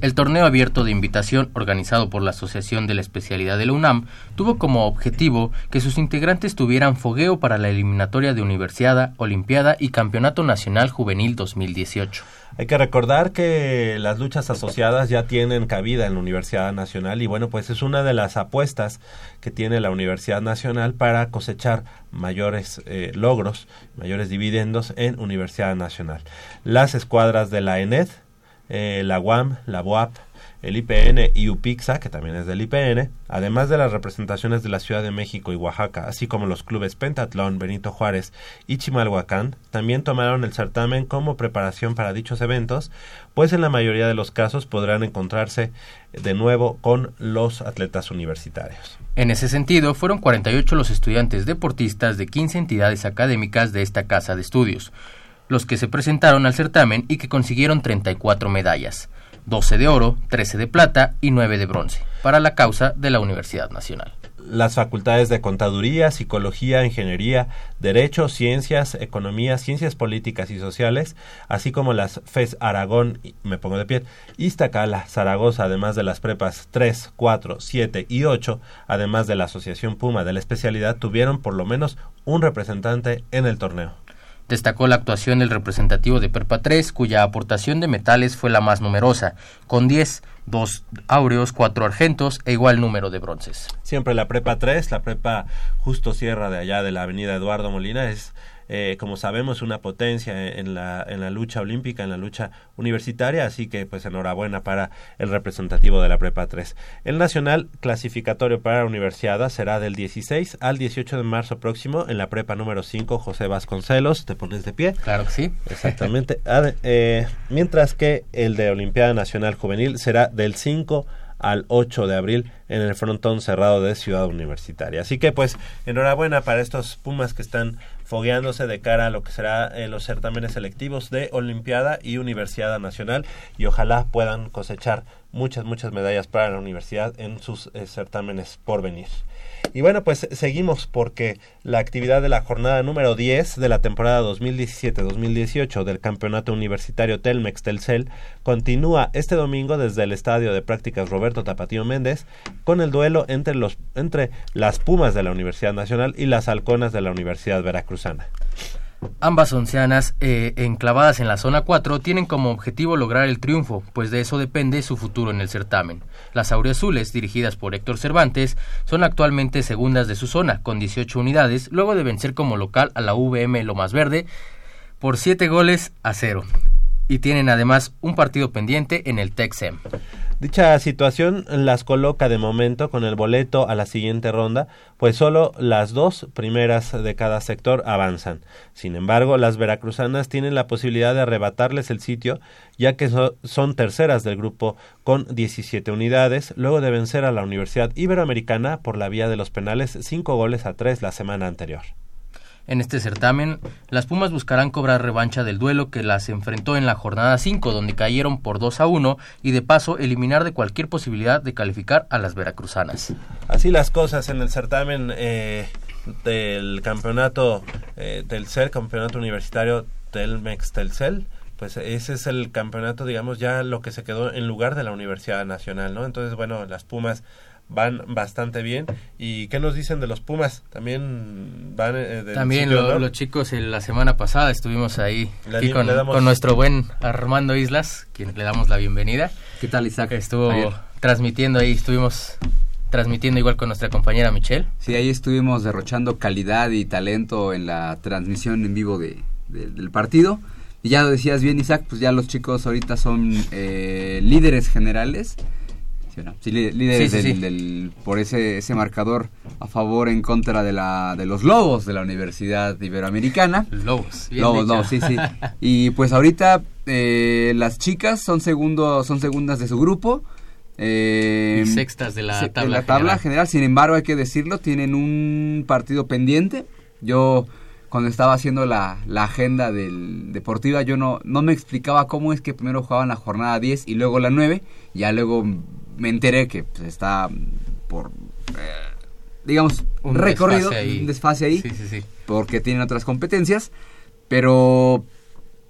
El torneo abierto de invitación organizado por la Asociación de la Especialidad de la UNAM tuvo como objetivo que sus integrantes tuvieran fogueo para la eliminatoria de Universiada, Olimpiada y Campeonato Nacional Juvenil 2018. Hay que recordar que las luchas asociadas ya tienen cabida en la Universidad Nacional y bueno, pues es una de las apuestas que tiene la Universidad Nacional para cosechar mayores eh, logros, mayores dividendos en Universidad Nacional. Las escuadras de la ENED, eh, la UAM, la BUAP, el IPN y UPIXA, que también es del IPN, además de las representaciones de la Ciudad de México y Oaxaca, así como los clubes Pentatlón, Benito Juárez y Chimalhuacán, también tomaron el certamen como preparación para dichos eventos, pues en la mayoría de los casos podrán encontrarse de nuevo con los atletas universitarios. En ese sentido, fueron 48 los estudiantes deportistas de 15 entidades académicas de esta casa de estudios, los que se presentaron al certamen y que consiguieron 34 medallas, 12 de oro, 13 de plata y 9 de bronce, para la causa de la Universidad Nacional. las facultades de Contaduría, Psicología, Ingeniería, Derecho, Ciencias, Economía, Ciencias Políticas y Sociales, así como las FES Aragón, me pongo de pie, Iztacala, Zaragoza, además de las prepas 3, 4, 7 y 8, además de la Asociación Puma de la especialidad, tuvieron por lo menos un representante en el torneo. Destacó la actuación del representativo de Perpa 3, cuya aportación de metales fue la más numerosa, con 10, 2 áureos, 4 argentos e igual número de bronces. Siempre la prepa 3, la prepa justo sierra de allá de la avenida Eduardo Molina, es, eh, como sabemos, una potencia en la, en la lucha olímpica, en la lucha universitaria, así que pues enhorabuena para el representativo de la prepa 3. El nacional clasificatorio para la universidad será del 16 al 18 de marzo próximo en la prepa número 5, José Vasconcelos, te pones de pie. Claro que sí. Exactamente. Ade- eh, mientras que el de Olimpiada Nacional Juvenil será del 5 al 8 de abril en el frontón cerrado de Ciudad Universitaria. Así que pues enhorabuena para estos Pumas que están fogueándose de cara a lo que será eh, los certámenes selectivos de Olimpiada y Universidad Nacional y ojalá puedan cosechar muchas, muchas medallas para la universidad en sus eh, certámenes por venir. Y bueno, pues seguimos porque la actividad de la jornada número 10 de la temporada 2017-2018 del Campeonato Universitario Telmex Telcel continúa este domingo desde el Estadio de Prácticas Roberto Tapatío Méndez con el duelo entre, los, entre las Pumas de la Universidad Nacional y las Halconas de la Universidad Veracruzana. Ambas onceanas, eh, enclavadas en la zona 4, tienen como objetivo lograr el triunfo, pues de eso depende su futuro en el certamen. Las Aureazules, dirigidas por Héctor Cervantes, son actualmente segundas de su zona, con 18 unidades, luego de vencer como local a la VM Lomas Verde por 7 goles a 0. Y tienen además un partido pendiente en el Texem. Dicha situación las coloca de momento con el boleto a la siguiente ronda, pues solo las dos primeras de cada sector avanzan. Sin embargo, las veracruzanas tienen la posibilidad de arrebatarles el sitio, ya que so- son terceras del grupo con 17 unidades, luego de vencer a la Universidad Iberoamericana por la vía de los penales 5 goles a 3 la semana anterior. En este certamen, las Pumas buscarán cobrar revancha del duelo que las enfrentó en la jornada 5, donde cayeron por 2 a 1 y de paso eliminar de cualquier posibilidad de calificar a las veracruzanas. Así las cosas en el certamen eh, del campeonato eh, Telcel, campeonato universitario Telmex Telcel, pues ese es el campeonato, digamos, ya lo que se quedó en lugar de la Universidad Nacional, ¿no? Entonces, bueno, las Pumas van bastante bien. ¿Y qué nos dicen de los Pumas? También van eh, del También sitio, lo- ¿no? los chicos eh, la semana pasada estuvimos ahí Le aquí di- con, le damos- con nuestro buen Armando Islas, quien le damos la bienvenida. ¿Qué tal, Isaac? Estuvo Ayer. transmitiendo ahí, estuvimos transmitiendo igual con nuestra compañera Michelle. Sí, ahí estuvimos derrochando calidad y talento en la transmisión en vivo de, de- del partido. Y ya lo decías bien, Isaac, pues ya los chicos ahorita son eh, líderes generales. ¿Sí, líderes Sí, sí, del- sí. del- por ese, ese marcador a favor en contra de, la, de los Lobos de la Universidad Iberoamericana. Lobos, bien Lobos. Lobos, sí, sí. Y pues ahorita eh, las chicas son, segundo, son segundas de su grupo. eh, Y sextas de la tabla tabla general. general. Sin embargo, hay que decirlo, tienen un partido pendiente. Yo, cuando estaba haciendo la, la agenda del deportiva, yo no, no me explicaba cómo es que primero jugaban la jornada 10 y luego la 9. Ya luego me enteré que pues, está por, eh, digamos, Un recorrido, desfase ahí. un desfase ahí, Sí, sí, sí. porque tienen otras competencias. Pero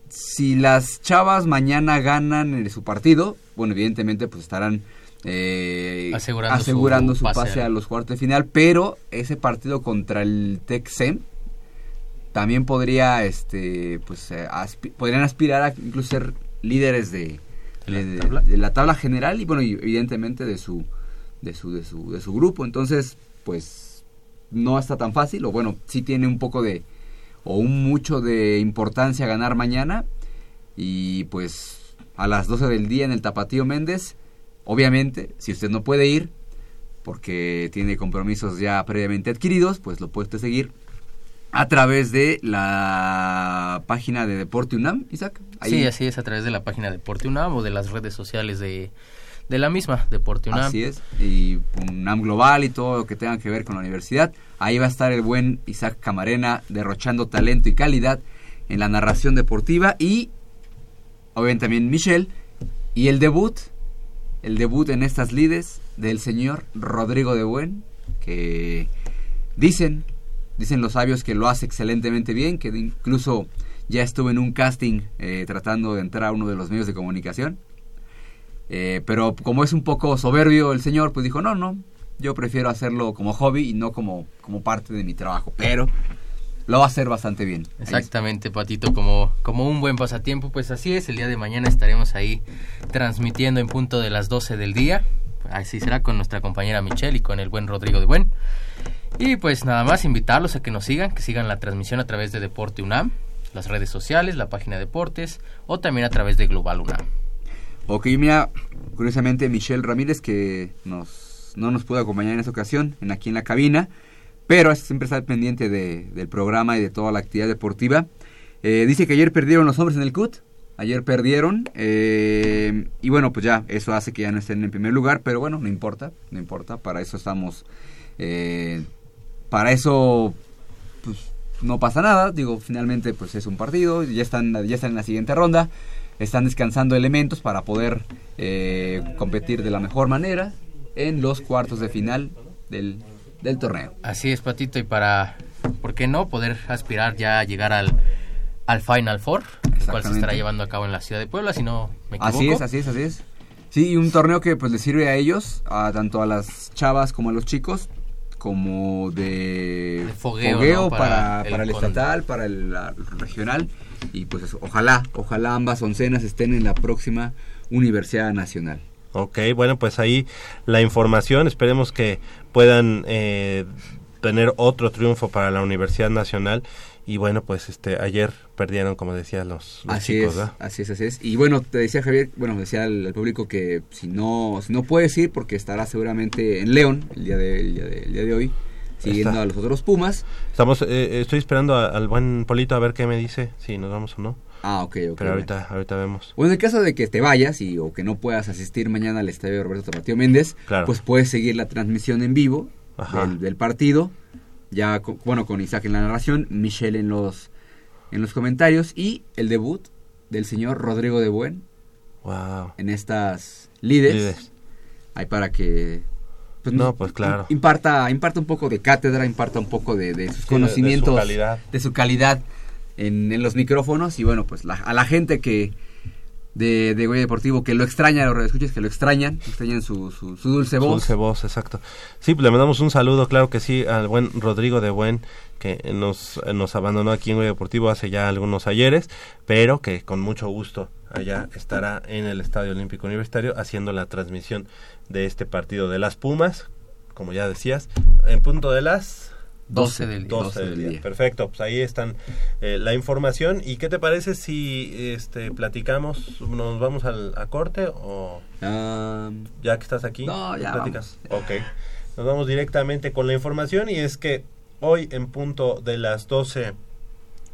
si las chavas mañana ganan en su partido, bueno, evidentemente pues estarán eh, Asegurando su asegurando su, pase pase, a- los cuartos de final, pero ese partido contra el Texem también podría, este, pues, eh, podrían aspirar a incluso ser líderes de, de- de- de la tabla general y bueno, y evidentemente de su, de su, de su, de su grupo. Entonces, pues, no está tan fácil, o bueno, sí tiene un poco de, o un mucho de importancia ganar mañana. Y pues, a las 12 del día en el Tapatío Méndez, obviamente, si usted no puede ir, porque tiene compromisos ya previamente adquiridos, pues lo puede usted seguir a través de la página de Deporte UNAM, Isaac. Sí, así es, a través de la página Deporte UNAM o de las redes sociales de, de la misma, Deporte UNAM. Así es, y UNAM Global y todo lo que tenga que ver con la universidad. Ahí va a estar el buen Isaac Camarena derrochando talento y calidad en la narración deportiva y obviamente también Michelle y el debut, el debut en estas lides del señor Rodrigo de Buen, que dicen, dicen los sabios que lo hace excelentemente bien, que incluso ya estuvo en un casting eh, tratando de entrar a uno de los medios de comunicación. Eh, pero como es un poco soberbio el señor, pues dijo, no, no, yo prefiero hacerlo como hobby y no como, como parte de mi trabajo. Pero lo va a hacer bastante bien. Exactamente, Patito, como, como un buen pasatiempo, pues así es, el día de mañana estaremos ahí transmitiendo en punto de las 12 del día, así será con nuestra compañera Michelle y con el buen Rodrigo de Buen. Y pues nada más invitarlos a que nos sigan, que sigan la transmisión a través de Deporte UNAM, las redes sociales, la página de Deportes o también a través de Global UNAM. Ok, mira, curiosamente Michelle Ramírez que nos, no nos pudo acompañar en esta ocasión, en aquí en la cabina, pero siempre está pendiente de, del programa y de toda la actividad deportiva. Eh, dice que ayer perdieron los hombres en el CUT, ayer perdieron, eh, y bueno, pues ya, eso hace que ya no estén en primer lugar, pero bueno, no importa, no importa, para eso estamos, eh, para eso, pues no pasa nada, digo, finalmente pues es un partido, ya están, ya están en la siguiente ronda, están descansando elementos para poder eh, competir de la mejor manera en los cuartos de final del, del torneo. Así es, Patito, y para, ¿por qué no? Poder aspirar ya a llegar al, al Final Four, el cual se estará llevando a cabo en la ciudad de Puebla, si no me equivoco. Así es, así es, así es. Sí, y un torneo que pues le sirve a ellos, a tanto a las chavas como a los chicos, como de, fogueo, ¿no? para, Para el para el con- estatal, para el, la- regional. Y pues eso, ojalá, ojalá ambas oncenas estén en la próxima Universidad Nacional. Ok, bueno, pues ahí la información. Esperemos que puedan eh, tener otro triunfo para la Universidad Nacional. Y bueno, pues este ayer perdieron, como decía, los, los así chicos, es, ¿verdad? así es, así es. Y bueno, te decía Javier, bueno, decía al, al público que si no, si no puedes ir, porque estará seguramente en León el día de, el día de, el día de hoy, siguiendo Está. a los otros Pumas. Estamos, eh, estoy esperando a- al buen Polito a ver qué me dice, si nos vamos o no. Ah, ok, ok. Pero ahorita, ahorita vemos. Bueno, en el caso de que te vayas y o que no puedas asistir mañana al estadio Roberto Tapatío Méndez, Claro. pues puedes seguir la transmisión en vivo del, del partido. Ya, con- bueno, con Isaac en la narración, Michelle en los, en los comentarios y el debut del señor Rodrigo de Buen Wow. en estas. Lides. Ahí para que... pues, No, pues claro. Imparta, imparta un poco de cátedra, imparta un poco de, de sus de- de su conocimientos. calidad. de su calidad en, en los micrófonos. Y bueno, pues la- a la gente que de, de Goya Deportivo que lo extraña, a los radioescuchas que lo extrañan, extrañan su, su, su dulce voz. Dulce voz, exacto. Sí, le mandamos un saludo, claro que sí, al buen Rodrigo de Buen, que nos, nos abandonó aquí en Goya Deportivo hace ya algunos ayeres, pero que con mucho gusto allá estará en el Estadio Olímpico Universitario haciendo la transmisión de este partido de las Pumas, como ya decías, en punto de las 12 del día. 12 del día. Perfecto, pues ahí están eh, la información. ¿Y qué te parece si este platicamos, nos vamos al, a corte o ya que estás aquí? no, ya platicas? Ok, nos vamos directamente con la información y es que hoy en punto de las 12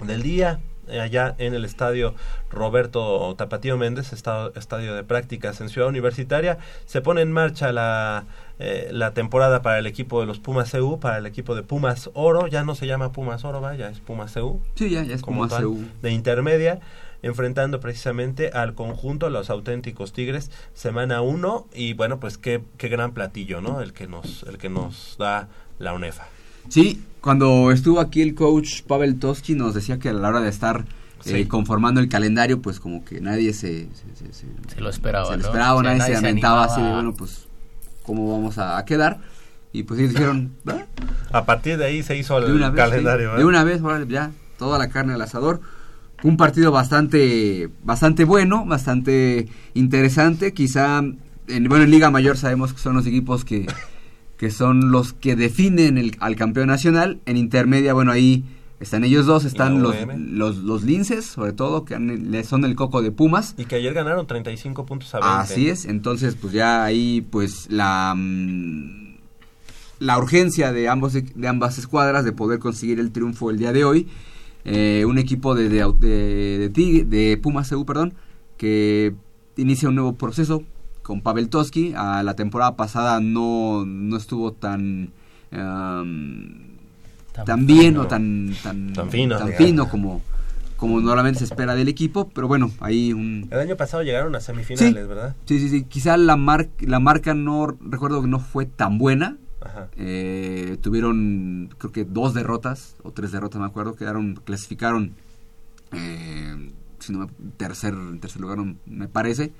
del día, allá en el estadio Roberto Tapatío Méndez, estado- estadio de prácticas en Ciudad Universitaria, se pone en marcha la, eh, la temporada para el equipo de los Pumas CU, para el equipo de Pumas Oro, ya no se llama Pumas Oro, va, ya es Pumas CU. Sí, ya, ya es como Pumas tal, CU. de intermedia, enfrentando precisamente al conjunto, los auténticos Tigres, semana 1, y bueno, pues qué, qué gran platillo, ¿no? El que nos, el que nos da la UNEFA. Sí, cuando estuvo aquí el coach Pavel Toski nos decía que a la hora de estar Sí. eh, conformando el calendario, pues como que nadie se, se, se- se- Se lo esperaba, se lo ¿no? esperaba, O sea, nadie, nadie se lamentaba así de, bueno, pues, ¿cómo vamos a, a quedar? Y pues ellos dijeron, "Va, A partir de ahí se hizo el vez, calendario, sí, ¿eh? de una vez, ya, toda la carne al asador. Un partido bastante, bastante bueno, bastante interesante. Quizá, en, bueno, en Liga Mayor sabemos que son los equipos que, que son los que definen el, al campeón nacional. En intermedia, bueno, ahí están ellos dos, están los, los, los linces, sobre todo, que han- son el coco de Pumas. Y que ayer ganaron 35 puntos a 20. Así es, entonces pues ya ahí pues la mm, la urgencia de ambos de ambas escuadras de poder conseguir el triunfo el día de hoy. Eh, un equipo de de, de, de de Pumas CU, perdón, que inicia un nuevo proceso con Pavel Toski. A la temporada pasada no, no estuvo tan am, Tan tan bien fino. o tan tan, Tan fino, tan fino como como normalmente se espera del equipo, pero bueno, ahí un El año pasado llegaron a semifinales, Sí. ¿verdad? Sí, sí, sí. Quizá la, mar la marca no, recuerdo que no fue tan buena. Ajá. Eh, tuvieron, creo que dos derrotas, o tres derrotas, me acuerdo. Quedaron, clasificaron, eh, si no me- tercer, en tercer lugar, no- me parece.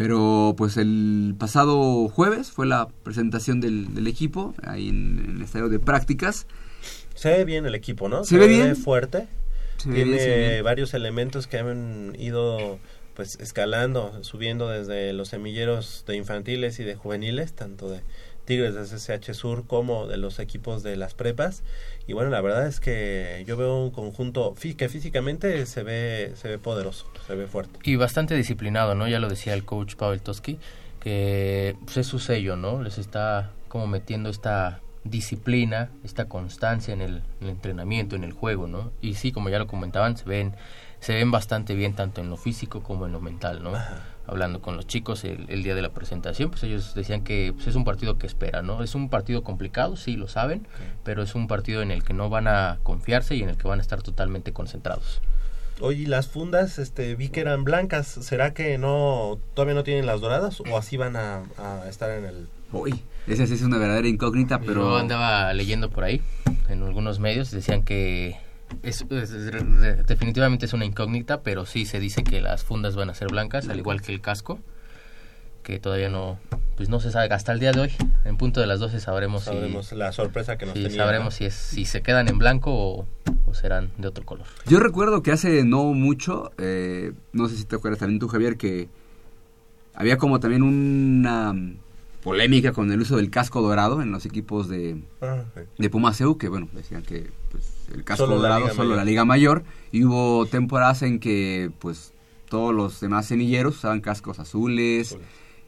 Pero pues el pasado jueves fue la presentación del, del equipo, ahí en, en el estadio de prácticas. Se ve bien el equipo, ¿no? Se ve bien. fuerte. Se Tiene se bien. varios elementos que han ido pues escalando, subiendo desde los semilleros de infantiles y de juveniles, tanto de Tigres de SSH Sur como de los equipos de las prepas. Y bueno, la verdad es que yo veo un conjunto que físicamente se ve se ve poderoso, se ve fuerte. Y bastante disciplinado, ¿no? Ya lo decía el coach Pavel Toski, que pues, es su sello, ¿no? Les está como metiendo esta disciplina, esta constancia en el, en el entrenamiento, en el juego, ¿no? Y sí, como ya lo comentaban, se ven se ven bastante bien tanto en lo físico como en lo mental, ¿no? Hablando con los chicos el, el día de la presentación, pues ellos decían que pues, es un partido que espera, ¿no? Es un partido complicado, sí, lo saben, pero es un partido en el que no van a confiarse y en el que van a estar totalmente concentrados. Oye, ¿y las fundas, este, vi que eran blancas, ¿será que no todavía no tienen las doradas o así van a, a estar en el Uy, esa sí es una verdadera incógnita, pero... Yo andaba leyendo por ahí, en algunos medios, decían que es, es- es- re- definitivamente es una incógnita, pero sí se dice que las fundas van a ser blancas, al igual que el casco, que todavía no, pues no se sabe, hasta el día de hoy, en punto de las 12 sabremos, sabremos si, la sorpresa que nos tenía. sabremos si, es, si se quedan en blanco o, o serán de otro color. Yo recuerdo que hace no mucho, eh, no sé si te acuerdas también tú, Javier, que había como también una polémica con el uso del casco dorado en los equipos de, Ah, de Pumaseu, que bueno, decían que el casco Solo dorado solo Mayor. la Liga Mayor, y hubo temporadas en que pues todos los demás semilleros usaban cascos azules,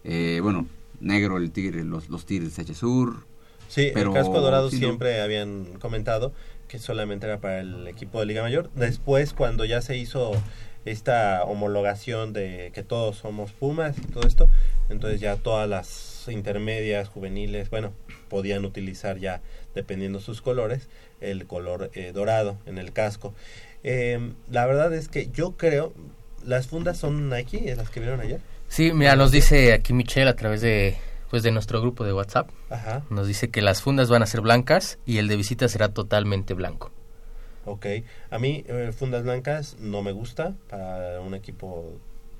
eh, bueno, negro el tigre, los, los tigres de Sur, Sí, Pero, el casco dorado sí, no. siempre habían comentado que solamente era para el equipo de Liga Mayor. Después, cuando ya se hizo esta homologación de que todos somos Pumas y todo esto, entonces ya todas las intermedias, juveniles, bueno, podían utilizar ya, dependiendo sus colores, el color eh, dorado en el casco. Eh, la verdad es que yo creo, las fundas son Nike, las que vieron ayer. Sí, mira, nos dice aquí Michelle a través de, pues, de nuestro grupo de WhatsApp, Ajá, nos dice que las fundas van a ser blancas y el de visita será totalmente blanco. ok. A mí, eh, fundas blancas no me gusta para un equipo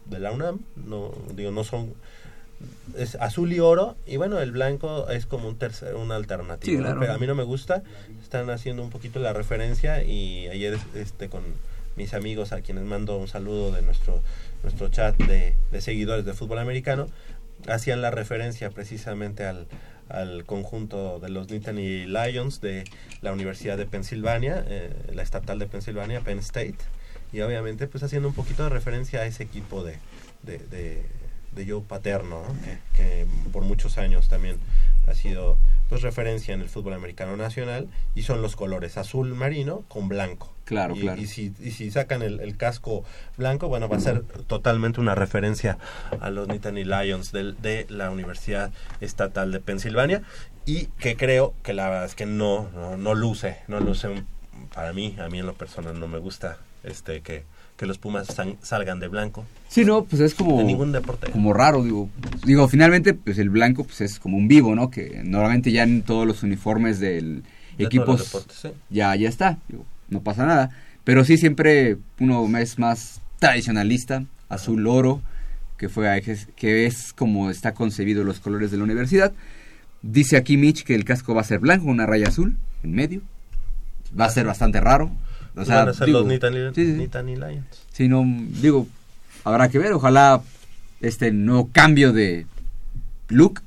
de la UNAM. No, digo, no son. Es azul y oro. Y bueno, el blanco es como un tercer, una alternativa. Sí, ¿no? claro. Pero a mí no me gusta. Están haciendo un poquito la referencia. Y ayer, este, con mis amigos a quienes mando un saludo de nuestro, nuestro chat de, de seguidores de fútbol americano, hacían la referencia precisamente al, al conjunto de los Nittany Lions de la Universidad de Pensilvania, eh, la estatal de Pensilvania, Penn State, y obviamente pues haciendo un poquito de referencia a ese equipo de, de, de, de Joe Paterno, ¿no? que, que por muchos años también ha sido pues referencia en el fútbol americano nacional y son los colores azul marino con blanco. Claro, y, claro. Y si, y si sacan el, el casco blanco, bueno, va a ser totalmente una referencia a los Nittany Lions del- de, la Universidad Estatal de Pensilvania y que creo que la verdad es que no, no, no luce, no luce un- para mí, a mí en lo personal no me gusta este que, que los Pumas salgan de blanco. Sí, no, pues es como... De ningún deporte. Como raro, digo. Digo, finalmente, pues el blanco pues es como un vivo, ¿no? Que normalmente ya en todos los uniformes del De deportes, sí. ya, ya está. Digo, no pasa nada. Pero sí siempre uno es más tradicionalista, azul oro, que fue que es como está concebido los colores de la universidad. Dice aquí Mitch que el casco va a ser blanco, una raya azul en medio. Va a ser bastante raro. O sea, Van a ser digo, los Nittany, sí, sí. Nittany Lions. Sí, no, digo, habrá que ver, ojalá este nuevo cambio de look,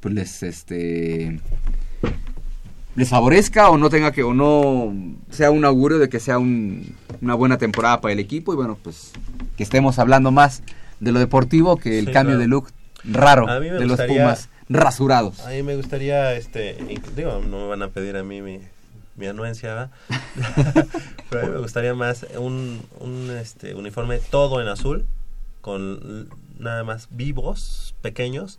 pues les, este, les favorezca o no tenga que, o no sea un augurio de que sea un- una buena temporada para el equipo y bueno, pues que estemos hablando más de lo deportivo que el Sí, cambio claro. de look raro de los Pumas rasurados. A mí me gustaría, este, digo, no me van a pedir a mí mi, mi anuencia. Pero a mí me gustaría más un, un este, uniforme todo en azul, con nada más vivos, pequeños,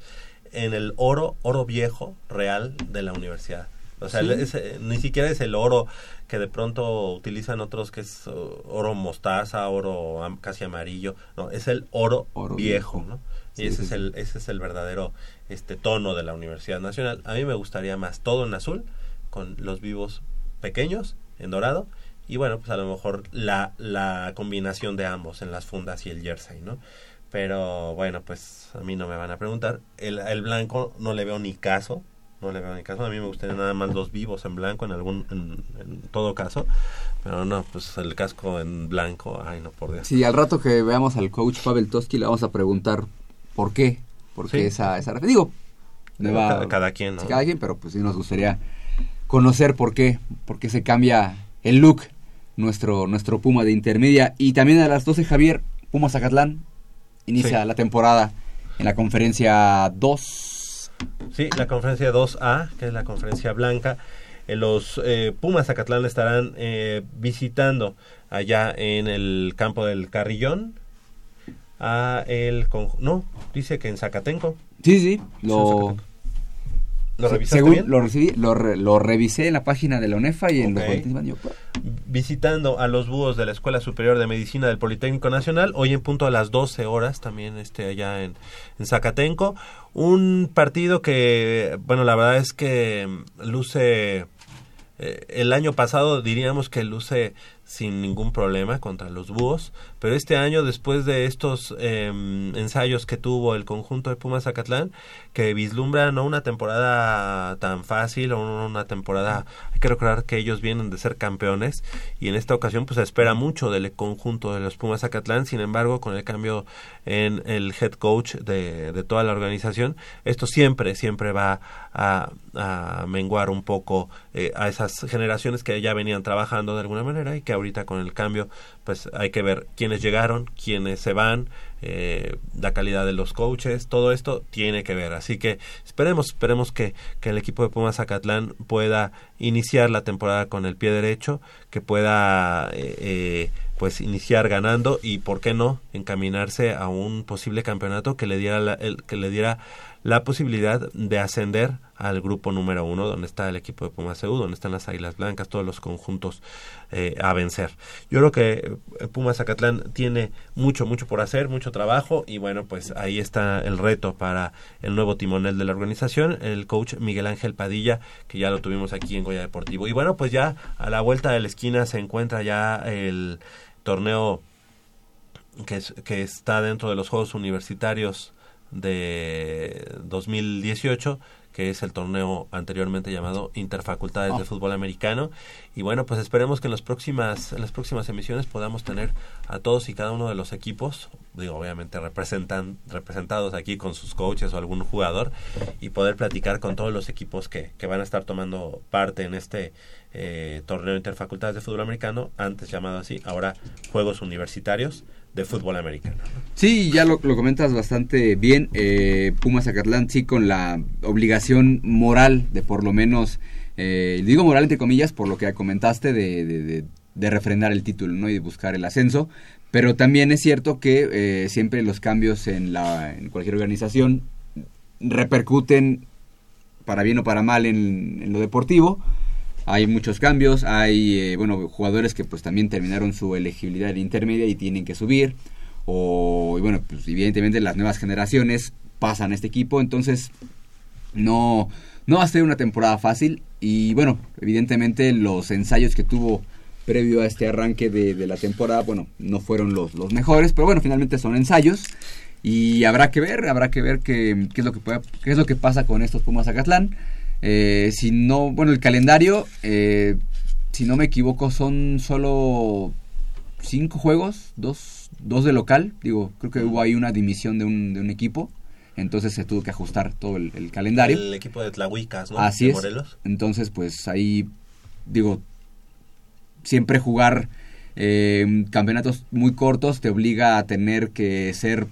en el oro, oro viejo, real de la universidad. O sea, Sí. ese- ni siquiera es el oro que de pronto utilizan otros que es oro mostaza, oro casi amarillo. No, es el oro, Oro viejo, viejo. ¿no? Sí, y ese sí, es el ese es el verdadero este tono de la Universidad Nacional. A mí me gustaría más todo en azul con los vivos pequeños en dorado y bueno, pues a lo mejor la la combinación de ambos en las fundas y el jersey, ¿no? Pero bueno, pues a mí no me van a preguntar. El, el blanco no le veo ni caso, no le veo ni caso. A mí me gustaría nada más los vivos en blanco en algún en, en todo caso, pero no, pues el casco en blanco, ay no por Dios. Sí, al rato que veamos al coach Pavel Toski le vamos a preguntar por qué, por qué Sí. esa, esa Digo, le va- Cada- cada quien, ¿no? sí, cada quien, pero pues sí nos gustaría conocer por qué, por qué se cambia el look nuestro, nuestro Puma de intermedia. Y también a las 12, Javier, Puma Zacatlán inicia Sí. la temporada en la conferencia 2. Sí, la conferencia 2A, que es la conferencia blanca. Eh, los eh, Pumas Zacatlán estarán eh, visitando allá en el campo del Carrillón. A el conju- no, dice que en Zacatenco. Sí, sí, lo... ¿Lo revisaste según bien? Lo, recibí, lo, re- lo revisé en la página de la UNEFA y en los Ok. boletines van, yo, visitando a los búhos de la Escuela Superior de Medicina del Politécnico Nacional, hoy en punto a las 12 horas, también este allá en, en Zacatenco. Un partido que, bueno, la verdad es que luce, eh, el año pasado diríamos que luce sin ningún problema contra los búhos, pero este año, después de estos eh, ensayos que tuvo el conjunto de Pumas Zacatlán, que vislumbra no una temporada tan fácil o una temporada, hay que recordar que ellos vienen de ser campeones y en esta ocasión pues se espera mucho del conjunto de los Pumas Zacatlán, sin embargo con el cambio en el head coach de, de toda la organización, esto siempre, siempre va a, menguar un poco eh, a esas generaciones que ya venían trabajando de alguna manera y que ahorita con el cambio pues hay que ver llegaron, quiénes se van, eh, la calidad de los coaches, todo esto tiene que ver. Así que esperemos, esperemos que, que el equipo de Pumas Zacatlán pueda iniciar la temporada con el pie derecho, que pueda eh, eh, pues iniciar ganando y por qué no encaminarse a un posible campeonato que le diera la, el, que le diera la posibilidad de ascender al grupo número uno donde está el equipo de Pumas CU, donde están las Águilas Blancas, todos los conjuntos eh, a vencer. Yo creo que eh, Pumas Zacatlán tiene mucho, mucho por hacer, mucho trabajo y bueno, pues ahí está el reto para el nuevo timonel de la organización, el coach Miguel Ángel Padilla, que ya lo tuvimos aquí en Goya Deportivo. Y bueno, pues ya a la vuelta de la esquina se encuentra ya el torneo que está dentro de los Juegos Universitarios de 2018 que es el torneo anteriormente llamado Interfacultades de Fútbol Americano. Y bueno, pues esperemos que en, las próximas, en las próximas emisiones podamos tener a todos y cada uno de los equipos, digo, obviamente representan, representados aquí con sus coaches o algún jugador, y poder platicar con todos los equipos que, que van a estar tomando parte en este eh, torneo Interfacultades de Fútbol Americano, antes llamado así, ahora Juegos Universitarios de Fútbol Americano. Sí, ya lo, lo comentas bastante bien. Eh, Pumas Zacatlán sí con la obligación moral de por lo menos, eh, digo moral entre comillas por lo que comentaste de, de, de, el título ¿no? y de buscar el ascenso. Pero también es cierto que eh, siempre los cambios en, la, en cualquier organización repercuten para bien o para mal en lo deportivo hay muchos cambios, hay eh, bueno jugadores que pues también terminaron su elegibilidad intermedia y tienen que subir o bueno pues evidentemente las nuevas generaciones pasan a este equipo entonces no no va a ser una temporada fácil y bueno evidentemente los ensayos que tuvo previo a este arranque de, la temporada bueno no fueron los, los mejores pero bueno finalmente son ensayos y habrá que ver habrá que ver qué, es lo que es lo que pasa con estos Pumas Acatlán eh, si no, bueno, el calendario, eh, si no me equivoco, son solo cinco juegos, dos, dos de local. Digo, creo que hubo ahí una dimisión de un, de un equipo. Entonces se tuvo que ajustar todo el, el calendario. El equipo de Tlahuicas, ¿no? Así de es. Morelos. Entonces, pues ahí, digo, siempre jugar eh, campeonatos muy cortos te obliga a tener que ser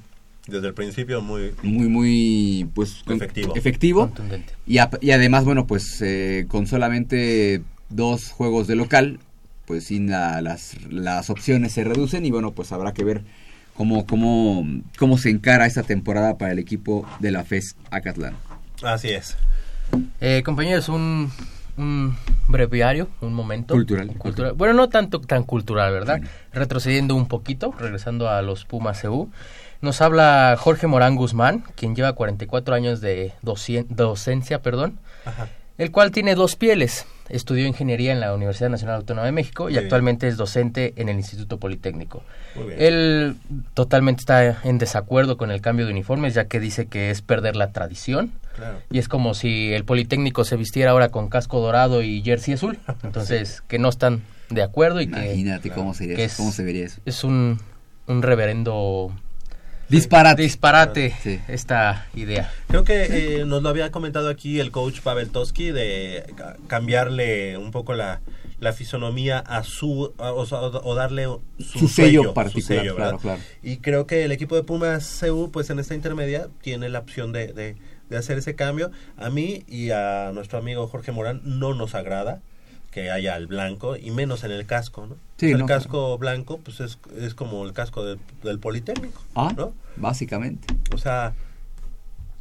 desde el principio muy muy muy pues efectivo, efectivo. Y, a, y, además bueno pues eh, con solamente dos juegos de local pues sin la, las, las opciones se reducen y bueno pues habrá que ver cómo cómo cómo se encara esta temporada para el equipo de la FES Acatlán así es eh, compañeros un un breviario, un momento. Cultural. cultural. Bueno, no tanto tan cultural, ¿verdad? Retrocediendo un poquito, regresando a los Pumas EU. Nos habla Jorge Morán Guzmán, quien lleva 44 años de docencia, perdón, Ajá. el cual tiene dos pieles. Estudió ingeniería en la Universidad Nacional Autónoma de México y Muy actualmente es docente en el Instituto Politécnico. Muy bien. Él totalmente está en desacuerdo con el cambio de uniformes, ya que dice que es perder la tradición. Claro. Y es como si el Politécnico se vistiera ahora con casco dorado y jersey azul. Entonces, sí. que no están de acuerdo y Imagínate que... Imagínate cómo sería que eso, cómo se vería eso. Es un, un reverendo disparate, disparate sí. esta idea. Creo que eh, nos lo había comentado aquí el coach Pavel Toski de cambiarle un poco la, la fisonomía a su a, o, o, darle su, su sello, sello, particular, su sello, claro, claro. Y creo que el equipo de Pumas CU pues en esta intermedia tiene la opción de, de, de hacer ese cambio. A mí y a nuestro amigo Jorge Morán no nos agrada que haya el blanco y menos en el casco, ¿no? Sí, no, el casco blanco pues es, es como el casco del, del Politécnico, ah, ¿no? Básicamente. O sea,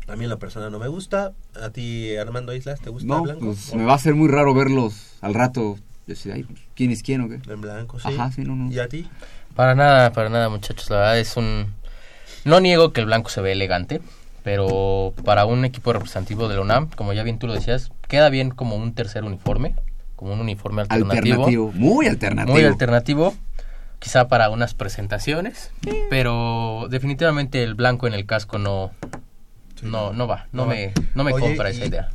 a mí en la persona no me gusta, a ti Armando Islas te gusta no, el blanco. Pues me va a ser muy raro verlos al rato. Decir, ay, ¿quién es quién o qué? En blanco, sí. Ajá, sí, no, no. ¿Y a ti? Para nada, para nada, muchachos. La verdad es un. No niego que el blanco se ve elegante, pero para un equipo representativo de la UNAM, como ya bien tú lo decías, queda bien como un tercer uniforme como un uniforme alternativo. alternativo. Muy alternativo. Muy alternativo. Quizá para unas presentaciones, sí. pero definitivamente el blanco en el casco no sí, no, no va, no, no me no me Oye, compra esa idea.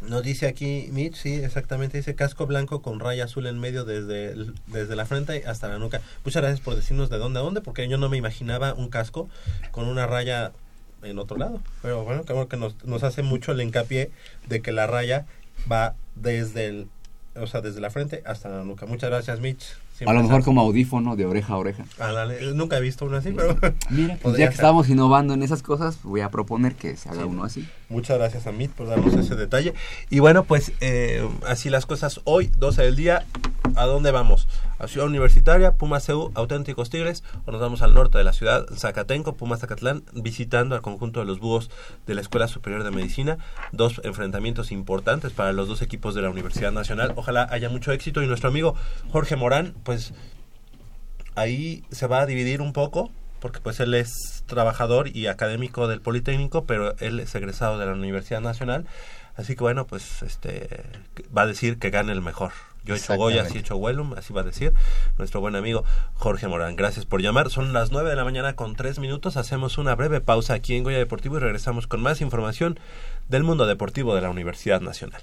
Nos dice aquí Mitch, sí, exactamente, dice casco blanco con raya azul en medio desde, desde la frente hasta la nuca. Muchas gracias por decirnos de dónde a dónde, porque yo no me imaginaba un casco con una raya en otro lado. Pero bueno, creo que nos, nos hace mucho el hincapié de que la raya va desde el o sea, desde la frente hasta la nuca. Muchas gracias, Mitch. Siempre a lo mejor como audífono de oreja a oreja. Nunca he visto uno así, pero... Mira, pues ya que ser. estamos innovando en esas cosas, voy a proponer que se haga sí. uno así. Muchas gracias a Mitch por darnos ese detalle. Y bueno, pues eh, así las cosas hoy, 12 del día. ¿A dónde vamos? A Ciudad Universitaria, Pumas CEU, Auténticos Tigres, o nos vamos al norte de la ciudad, Zacatenco, Pumas Zacatlán, visitando al conjunto de los búhos de la Escuela Superior de Medicina. Dos enfrentamientos importantes para los dos equipos de la Universidad Nacional. Ojalá haya mucho éxito. Y nuestro amigo Jorge Morán, pues ahí se va a dividir un poco, porque pues él es trabajador y académico del Politécnico, pero él es egresado de la Universidad Nacional. Así que bueno, pues este va a decir que gane el mejor. Yo he hecho Goya, sí he hecho Wellum, así va a decir nuestro buen amigo Jorge Morán. Gracias por llamar. Son las 9 de la mañana con 3 minutos. Hacemos una breve pausa aquí en Goya Deportivo y regresamos con más información del mundo deportivo de la Universidad Nacional.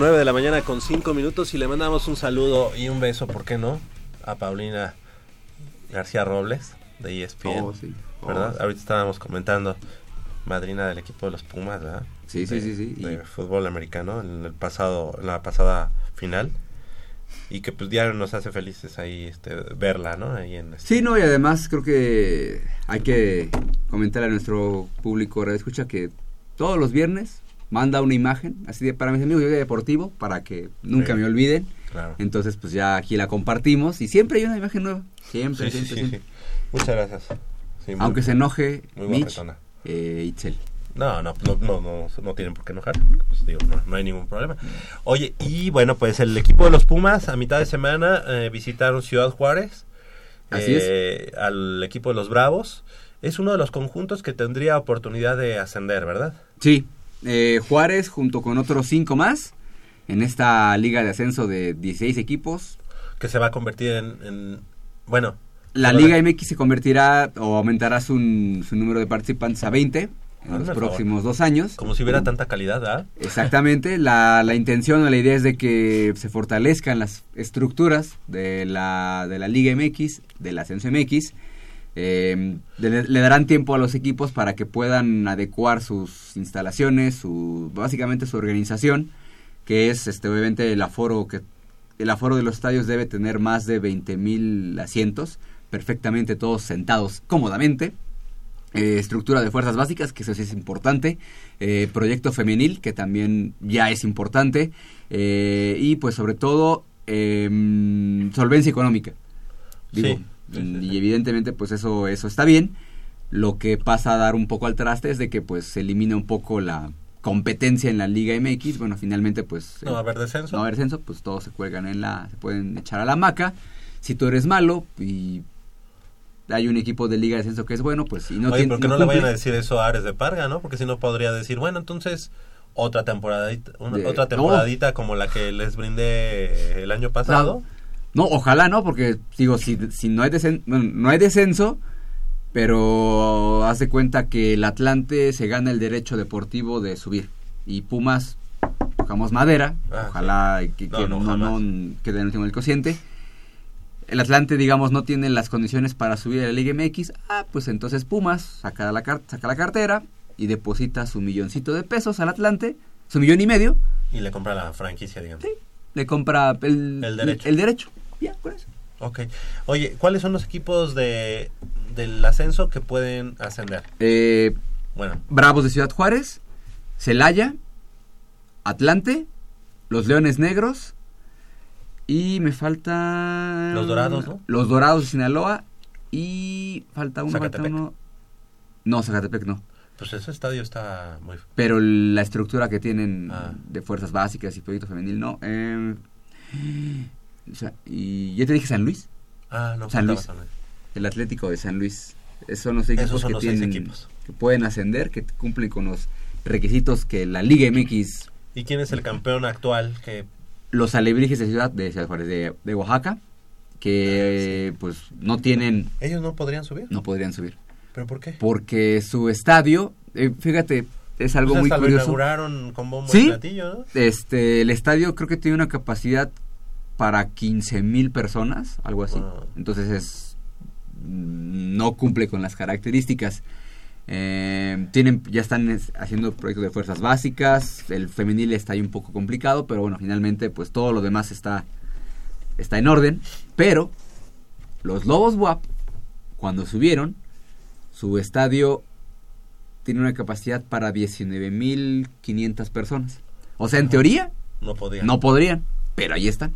9 de la mañana con 5 minutos y le mandamos un saludo y un beso, ¿por qué no? A Paulina García Robles de ESPN. Oh, sí. Oh, ¿Verdad? sí. Ahorita estábamos comentando madrina del equipo de los Pumas, ¿verdad? Sí, sí, De- sí, sí. De Y- fútbol americano en el pasado en la pasada final y que pues diario nos hace felices ahí este verla, ¿no? Ahí en este- Sí, no, y además creo que hay que comentar a nuestro público escucha que todos los viernes manda una imagen, así de para mis amigos de deportivo, para que nunca Sí. me olviden. Claro. Entonces, pues ya aquí la compartimos y siempre hay una imagen nueva. Siempre, Sí, siempre, sí, siempre. sí. Muchas gracias. Muy- Aunque se enoje muy Mitch, eh, Itzel. No, no, no, no, no, no tienen por qué porque, pues, digo, no, no hay ningún problema. Oye, y bueno, pues el equipo de los Pumas a mitad de semana eh, visitaron Ciudad Juárez. Así eh, Al equipo de los Bravos. Es uno de los conjuntos que tendría oportunidad de ascender, ¿verdad? Sí, eh, Juárez junto con otros cinco más en esta liga de ascenso de 16 equipos. Que se va a convertir en... en- bueno. La Liga MX se convertirá o aumentará su, su número de participantes a 20 en Hazme los próximos dos años. Como si hubiera tanta calidad, ¿ah? Exactamente, la, la intención o la idea es de que se fortalezcan las estructuras de la, de la Liga MX, del Ascenso MX. Eh, le, darán tiempo a los equipos para que puedan adecuar sus instalaciones, su básicamente su organización, que es este obviamente el aforo que el aforo de los estadios debe tener más de 20 mil asientos, perfectamente todos sentados cómodamente. Eh, estructura de fuerzas básicas, que eso sí es importante. Eh, proyecto femenil, que también ya es importante. Eh, y pues sobre todo, em, solvencia económica. Digo, Sí, y evidentemente pues eso, eso está bien. Lo que pasa a dar un poco al traste es de que pues se elimina un poco la competencia en la Liga MX. Bueno, finalmente pues... No va a haber descenso. No va a haber descenso, pues todos se cuelgan en la... Se pueden echar a la maca. Si tú eres malo y hay un equipo de Liga de Descenso que es bueno, pues y no Oye, porque no no, le vayan a decir eso a Ares de Parga, ¿no? Porque si no podría decir, bueno, entonces otra temporadita, una- De- otra temporadita como la que les brindé el año pasado. No, ojalá no, porque digo, si, si no, hay descen- bueno, no hay descenso, pero haz de cuenta que el Atlante se gana el derecho deportivo de subir. Y Pumas, tocamos madera, Ah, ojalá que, No, que no, no, no quede en último el cociente. El Atlante, digamos, no tiene las condiciones para subir a la Liga MX. Ah, pues entonces Pumas saca la, saca la cartera y deposita su milloncito de pesos al Atlante, su millón y medio, Y le compra la franquicia, digamos. le compra el, El derecho. el derecho. Ya, con eso. Ok. Oye, ¿cuáles son los equipos de del ascenso que pueden ascender? Eh, Bueno. Bravos de Ciudad Juárez, Celaya, Atlante, los Leones Negros y me falta... Los Dorados, ¿no? Los Dorados de Sinaloa y falta uno, falta Zacatepec. uno. No, Zacatepec no. Pues ese estadio está muy... Pero la estructura que tienen Ah. de fuerzas básicas y proyecto femenil no. Eh, o sea, y ya te dije San Luis. Ah, no, San Luis. San Luis. El Atlético de San Luis. Esos son los equipos Esos son que los tienen equipos. que pueden ascender, que cumplen con los requisitos que la Liga MX, ¿Y quién es el campeón actual que los alebrijes de Ciudad de de, de Oaxaca, que eh, pues no tienen, ellos no podrían subir? no podrían subir, ¿Pero por qué? porque su estadio, eh, fíjate, es algo Pues muy hasta lo curioso. inauguraron con bombo Sí. y platillo, ¿no? Este, el estadio creo que tiene una capacidad para 15 mil personas, algo así. Entonces es mm, no cumple con las características. Eh, tienen, ya están es- haciendo proyectos de fuerzas básicas. El femenil está ahí un poco complicado, pero bueno, finalmente, pues todo lo demás está, está en orden. Pero los Lobos WAP, cuando subieron, su estadio tiene una capacidad para 19.500 personas. O sea, en teoría, No podían. no podrían, pero ahí están.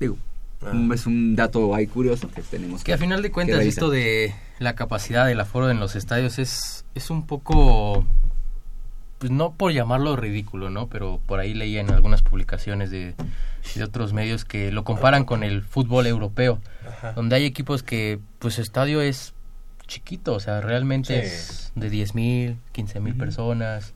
Digo, Ah. es un dato ahí curioso que tenemos Que a final de cuentas esto de la capacidad del aforo en los estadios es, es un poco, pues no por llamarlo ridículo, ¿no? Pero por ahí leía en algunas publicaciones de, de otros medios que lo comparan con el fútbol europeo, Ajá. donde hay equipos que pues su estadio es chiquito, o sea, realmente Sí. es de 10 mil, 15 mil personas,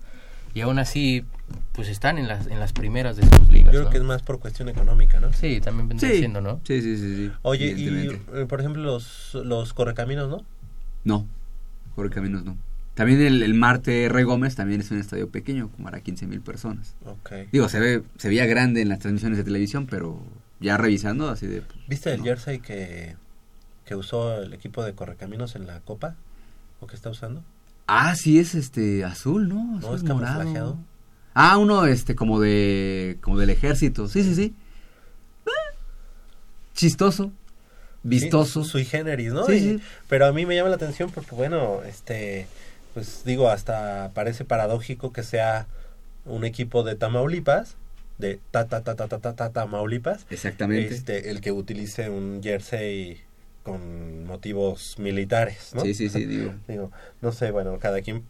y aún así pues están en las, en las primeras de sus ligas, Yo creo ¿no? que es más por cuestión económica, ¿no? Sí, también vendría Sí. siendo, ¿no? Sí, sí, sí, sí. Oye, y eh, por ejemplo los, los correcaminos, ¿no? No, Correcaminos no. También el, el Marte R. Gómez también es un estadio pequeño, como para 15 mil personas. Ok. Digo, se ve se veía grande en las transmisiones de televisión, pero ya revisando, así de... pues, ¿Viste el no. jersey que, que usó el equipo de correcaminos en la copa? ¿O que está usando? Ah, sí, es este azul, ¿no? Azul es morado. camuflajeado. Ah, uno este como de como del ejército. Sí, sí, sí. Eh, Chistoso, vistoso. Sí, sui generis, ¿no? Sí, Y- sí. Pero a mí me llama la atención porque, bueno, este, pues digo, hasta parece paradójico que sea un equipo de Tamaulipas, de ta ta ta ta ta ta, ta Tamaulipas, Exactamente. este, el que utilice un jersey con motivos militares, ¿no? Sí, sí, sí, digo. Digo, no sé, bueno, cada quien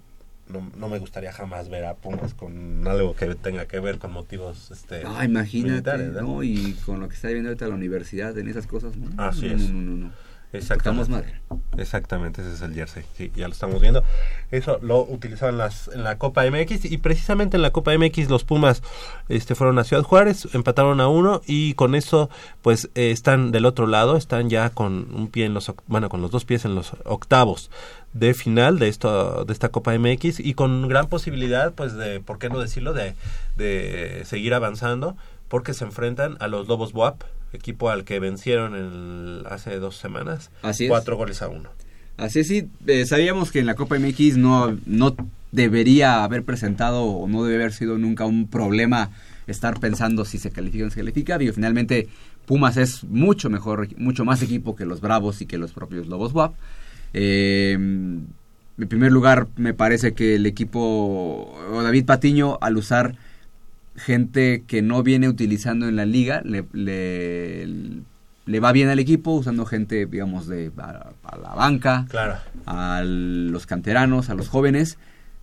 no, no me gustaría jamás ver a Pumas con algo que tenga que ver con motivos este Ah, imagínate, militares, ¿no? ¿no? Y con lo que está viendo ahorita la universidad en esas cosas, ¿no? Así No, es. No, no, no, no. Exactamente. Exactamente, ese es el jersey. Sí, ya lo estamos viendo. Eso lo utilizaban las, en la Copa MX y precisamente en la Copa MX los Pumas este, fueron a Ciudad Juárez, empataron a uno y con eso pues eh, están del otro lado, están ya con un pie en los, bueno, con los dos pies en los octavos de final de esto de esta Copa MX y con gran posibilidad pues de, ¿por qué no decirlo? De, de seguir avanzando porque se enfrentan a los Lobos WAP, equipo al que vencieron el- hace dos semanas. Así es. Cuatro goles a uno. Así es, sí, eh, sabíamos que en la Copa MX no, no debería haber presentado o no debe haber sido nunca un problema estar pensando si se califica o no se califica. Digo, finalmente Pumas es mucho mejor, mucho más equipo que los Bravos y que los propios Lobos WAP. Eh, en primer lugar, me parece que el equipo, David Patiño, al usar gente que no viene utilizando en la liga, le, le, le va bien al equipo, usando gente, digamos, de a, a la banca, Claro. a los canteranos, a los jóvenes.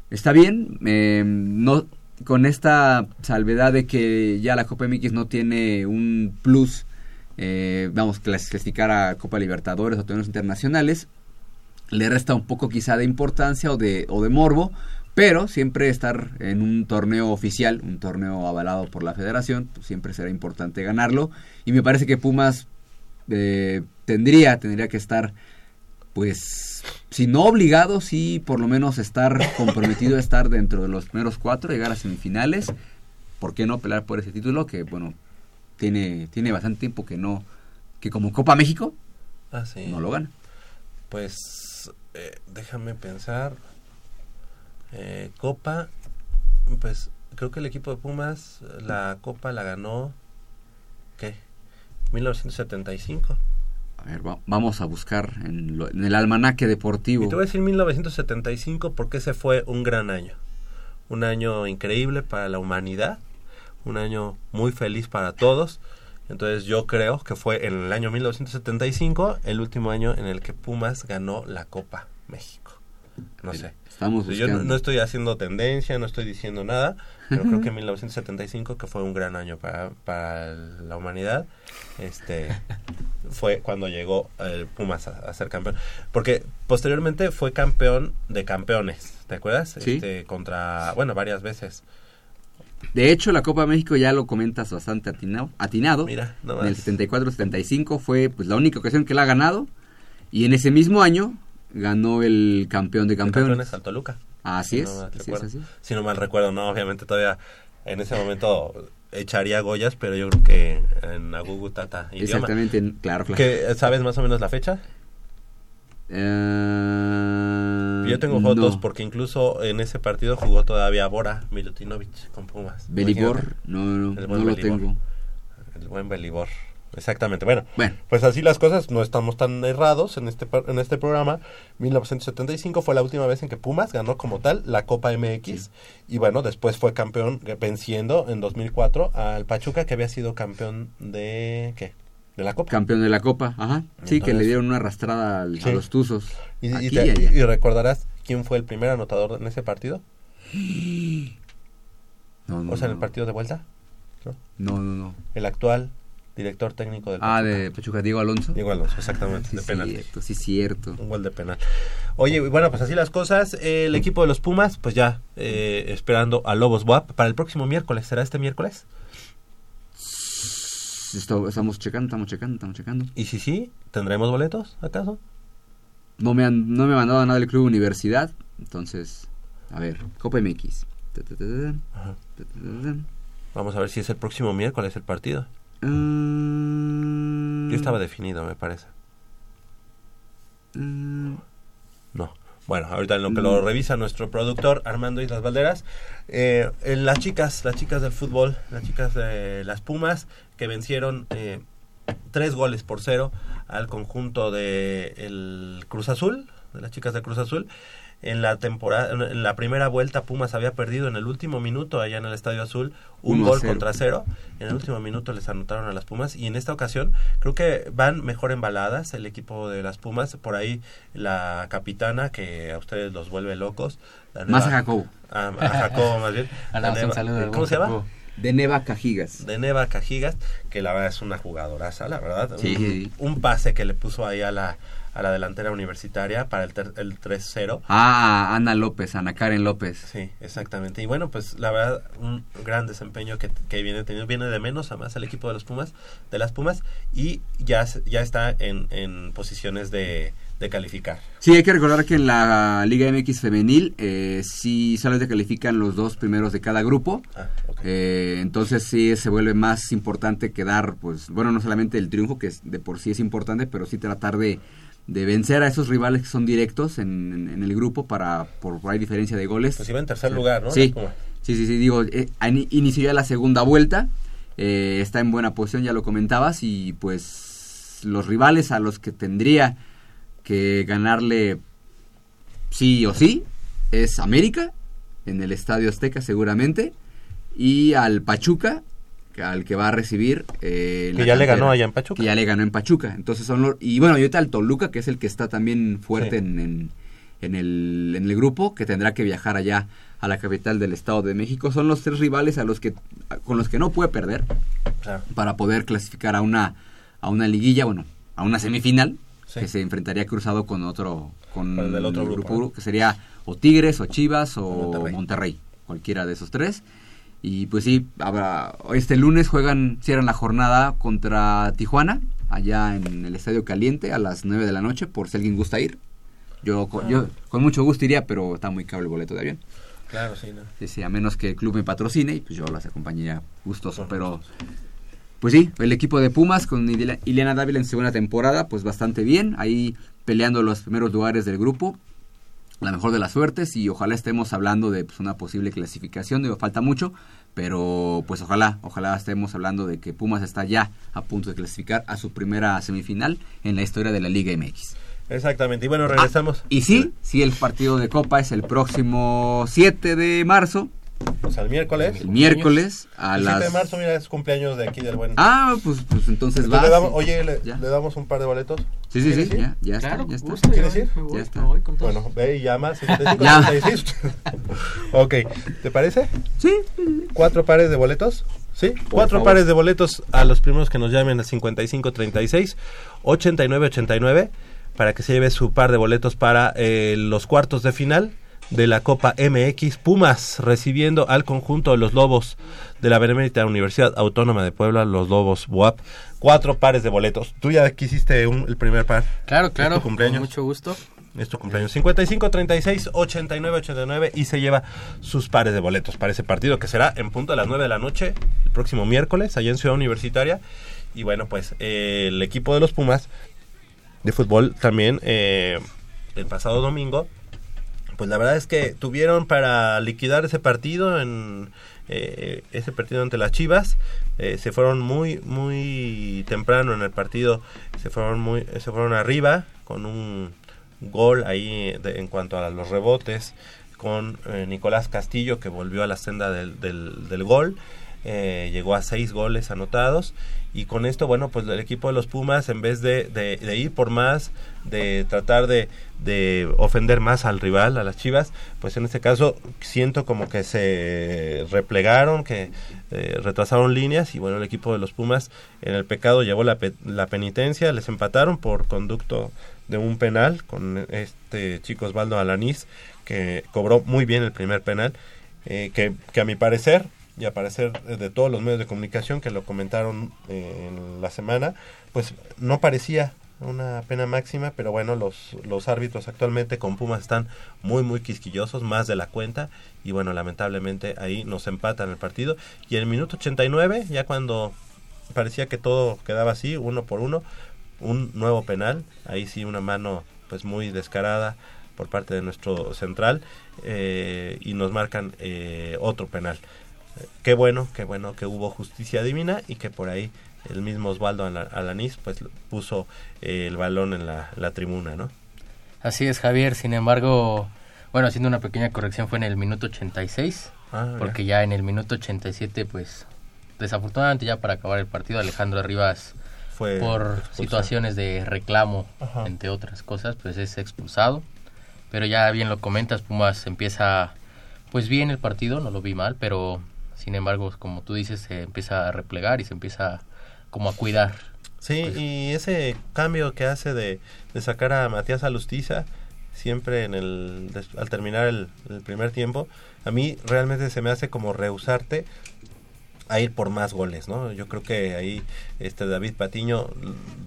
Está bien, eh, no con esta salvedad de que ya la Copa MX no tiene un plus, eh, vamos, clasificar a Copa Libertadores o torneos internacionales, le resta un poco quizá de importancia o de, o de morbo, pero siempre estar en un torneo oficial, un torneo avalado por la federación, pues siempre será importante ganarlo. Y me parece que Pumas eh, tendría, tendría que estar, pues, si no obligado, sí por lo menos estar comprometido a estar dentro de los primeros cuatro, llegar a semifinales. ¿Por qué no pelear por ese título? Que, bueno, tiene, tiene bastante tiempo que no, que como Copa México, Ah, sí. no lo gana. Pues eh, déjame pensar. Eh, Copa, pues creo que el equipo de Pumas, la Copa la ganó, ¿qué? 1975. A ver, va- vamos a buscar en, lo- en el almanaque deportivo. Y te voy a decir 1975 porque ese fue un gran año. Un año increíble para la humanidad. Un año muy feliz para todos. Entonces yo creo que fue en el año 1975 el último año en el que Pumas ganó la Copa México. No sé. Estamos Yo no, estoy haciendo tendencia, no estoy diciendo nada, pero creo que 1975, que fue un gran año para, para la humanidad, este fue cuando llegó el Pumas a, a ser campeón. Porque posteriormente fue campeón de campeones, ¿te acuerdas? Sí. Este, contra, bueno, varias veces. De hecho, la Copa México ya lo comentas bastante atinado. atinado. Mira, no en el más. 74-75 fue pues la única ocasión que la ha ganado. Y en ese mismo año ganó el campeón de El campeones. campeón es al Toluca. Así Si es, no así así. Si no mal recuerdo, no, obviamente todavía en ese momento echaría Goyas, pero yo creo que en Agugu Tata. Exactamente, en- claro, claro. ¿Que, ¿Sabes más o menos la fecha? Eh, Yo tengo fotos no. porque incluso en ese partido jugó todavía Bora Milutinovic con Pumas. Belibor, Imagínate. no, no, El no buen lo tengo. El buen Belibor. Exactamente. Bueno, Bueno. pues así las cosas, no estamos tan errados en este en este programa. 1975 fue la última vez en que Pumas ganó como tal la Copa MX y bueno, después fue campeón eh, venciendo en 2004 al Pachuca que había sido campeón de ¿qué? De la Copa. Campeón de la Copa, ajá. Sí, que le dieron una arrastrada al- Sí. a los Tuzos. Y, y Aquí te- y allá. y recordarás quién fue el primer anotador en ese partido? No, no, o sea, en el partido de vuelta. No, no, no. El actual director técnico del Ah, de Pachuca, Diego Alonso. Diego Alonso, exactamente, Sí, de penal. cierto, sí, cierto. Un gol de penal. Oye, bueno, pues así las cosas. El equipo de los Pumas, pues ya eh, esperando a Lobos WAP para el próximo miércoles. ¿Será este miércoles? Estamos checando, estamos checando, estamos checando. Y si sí, ¿tendremos boletos acaso? No me han, no me ha mandado nada del Club Universidad. Entonces, a ver, Copa MX. Ajá. Vamos a ver si es el próximo miércoles el partido. Mm, Yo estaba definido, me parece. mm, No. Bueno, ahorita en lo que lo revisa nuestro productor Armando Islas Valderas, eh, eh, las chicas, las chicas del fútbol, las chicas de las Pumas que vencieron eh, tres goles por cero al conjunto de el Cruz Azul, de las chicas de Cruz Azul. En la temporada, en la primera vuelta Pumas había perdido en el último minuto allá en el Estadio Azul un gol cero. contra cero. En el último minuto les anotaron a las Pumas y en esta ocasión creo que van mejor embaladas el equipo de las Pumas. Por ahí la capitana que a ustedes los vuelve locos. Más a Jacobo. A, a Jacobo más bien. La Neva- saludo ¿Cómo se llama? De Neva Cajigas. de Neva Cajigas, que la verdad es una jugadoraza, la verdad. Sí, un, un pase que le puso ahí a la, a la delantera universitaria para el, el 3-0. Ah, Ana López, Ana Karen López. Sí, exactamente. Y bueno, pues la verdad, un gran desempeño que, que viene teniendo. Viene de menos a más el equipo de los Pumas, de las Pumas, y ya, ya está en, en posiciones de, de calificar. Sí, hay que recordar que en la Liga MX femenil eh, sí solamente califican los dos primeros de cada grupo. Ah. Eh, entonces sí se vuelve más importante quedar, pues, bueno, no solamente el triunfo, que es- de por sí es importante, pero sí tratar de, de vencer a esos rivales que son directos en, en- en el grupo para por, por ahí diferencia de goles. Pues iba en tercer lugar, ¿no? Sí, sí, sí, sí, digo, eh, inició ya la segunda vuelta, eh, está en buena posición, ya lo comentabas, y pues los rivales a los que tendría que ganarle sí o sí es América, en el Estadio Azteca seguramente, y al Pachuca, al que va a recibir... eh, Que ya le ganó allá en Pachuca. Que ya le ganó en Pachuca. Entonces son los... Y bueno, y ahorita el Toluca, que es el que está también fuerte Sí. en, en, en el, en el grupo, que tendrá que viajar allá a la capital del Estado de México. Son los tres rivales a los que, con los que no puede perder Claro. para poder clasificar a una, a una liguilla, bueno, a una semifinal, Sí. que se enfrentaría cruzado con otro, con el del otro grupo, ¿no? que sería o Tigres, o Chivas, o Monterrey. Monterrey. cualquiera de esos tres. Y pues sí, habrá, este lunes juegan, cierran la jornada contra Tijuana, allá en el Estadio Caliente, a las 9 de la noche, por si alguien gusta ir. Yo, con- yo con mucho gusto iría, pero está muy caro el boleto de avión. Claro, sí, ¿no? Sí, sí, a menos que el club me patrocine y pues yo las acompañaría gustoso, pero pues sí, el equipo de Pumas con Ile- Ileana Dávila en segunda temporada, pues bastante bien, ahí peleando los primeros lugares del grupo. La mejor de las suertes y ojalá estemos hablando de pues, una posible clasificación. Digo, falta mucho, pero pues ojalá, ojalá estemos hablando de que Pumas está ya a punto de clasificar a su primera semifinal en la historia de la Liga MX. Exactamente, y bueno, regresamos. Y sí, sí, el partido de Copa es el próximo 7 de marzo. O sea, el miércoles. El miércoles a El 7 las... de marzo, mira, es cumpleaños de aquí del buen. Ah, pues, pues entonces Entonces va. le damos- sí. oye, le, le damos un par de boletos. Sí, sí, ¿Quieres sí, ya, ya está, ya está. ¿Quieres ir? Ya está. Bueno, ve y llama. 55, Ya. 36. ok, ¿te parece? Sí. ¿Cuatro pares de boletos? ¿Sí? Cuatro favor. pares de boletos a los primeros que nos llamen a 55 36 89 89 para que se lleve su par de boletos para eh, los cuartos de final de la Copa MX. Pumas recibiendo al conjunto de los Lobos de la Benemérita Universidad Autónoma de Puebla, los Lobos BUAP. Cuatro pares de boletos. Tú ya quisiste un- el primer par. Claro, ¿Es claro, tu cumpleaños? con mucho gusto. Es tu cumpleaños. 55 36 89 89 y se lleva sus pares de boletos para ese partido que será en punto de las 9 de la noche el próximo miércoles allá en Ciudad Universitaria. Y bueno, pues eh, el equipo de los Pumas de fútbol también eh, el pasado domingo pues la verdad es que tuvieron para liquidar ese partido en eh, ese partido ante las Chivas eh, se fueron muy muy temprano en el partido se fueron muy se fueron arriba con un gol ahí de- en cuanto a los rebotes con eh, Nicolás Castillo que volvió a la senda del, del, del gol eh, llegó a seis goles anotados y con esto bueno pues el equipo de los Pumas en vez de, de- de ir por más de tratar de, de ofender más al rival a las Chivas pues en este caso siento como que se replegaron que eh, retrasaron líneas y bueno el equipo de los Pumas en el pecado llevó la, pe- la penitencia les empataron por conducto de un penal con este chico Osvaldo Alanís que cobró muy bien el primer penal eh, que, que a mi parecer y a parecer de todos los medios de comunicación que lo comentaron eh, en la semana, pues no parecía una pena máxima, pero bueno, los, los árbitros actualmente con Pumas están muy, muy quisquillosos, más de la cuenta, y bueno, lamentablemente ahí nos empatan el partido, y en el minuto 89, ya cuando parecía que todo quedaba así, uno por uno, un nuevo penal, ahí sí una mano pues muy descarada por parte de nuestro central, eh, y nos marcan eh, otro penal. Qué bueno, qué bueno que hubo justicia divina y que por ahí el mismo Osvaldo Ala- Alanís pues puso eh, el balón en la, la tribuna, ¿no? Así es, Javier. Sin embargo, bueno, haciendo una pequeña corrección, fue en el minuto 86. Ah, ya. porque ya en el minuto 87, pues, desafortunadamente ya para acabar el partido, Alejandro Rivas, Fue por expulsado. situaciones de reclamo, Ajá. entre otras cosas, pues es expulsado. Pero ya bien lo comentas, Pumas empieza, pues bien el partido, no lo vi mal, pero sin embargo, como tú dices, se empieza a replegar y se empieza como a cuidar. Sí, y ese cambio que hace de, de sacar a Matías Alustiza siempre en el al terminar el, el primer tiempo, a mí realmente se me hace como rehusarte a ir por más goles, ¿no? Yo creo que ahí este David Patiño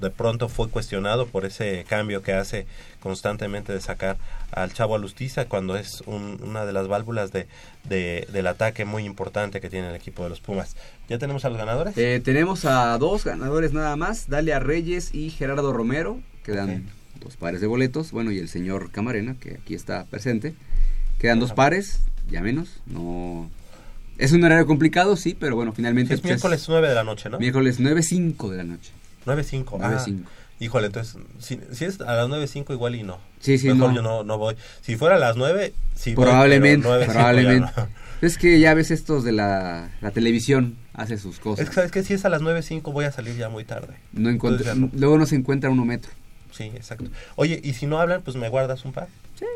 de pronto fue cuestionado por ese cambio que hace constantemente de sacar al Chavo Alustiza cuando es un- una de las válvulas de, de- del ataque muy importante que tiene el equipo de los Pumas. ¿Ya tenemos a los ganadores? Eh, tenemos a dos ganadores nada más, Dalia Reyes y Gerardo Romero, quedan dos pares de boletos, bueno, y el señor Camarena, que aquí está presente, quedan dos pares, ya menos, no... Es un horario complicado, sí, pero bueno, finalmente... es pues, miércoles 9 de la noche, ¿no? Miércoles 9.05 de la noche. 9.5. 9.05. Ah, híjole, entonces, si, si es a las 9.05 igual y no. Sí, sí, Mejor no. yo no, no voy. Si fuera a las 9, sí voy, probablemente, 9:05 ya probablemente. no. Es que ya ves estos de la, la televisión, hace sus cosas. Es que, ¿sabes qué? Si es a las 9.05 voy a salir ya muy tarde. No no. luego no se encuentra uno metro. Sí, exacto. Oye, ¿y si no hablan, pues me guardas un par? Sí.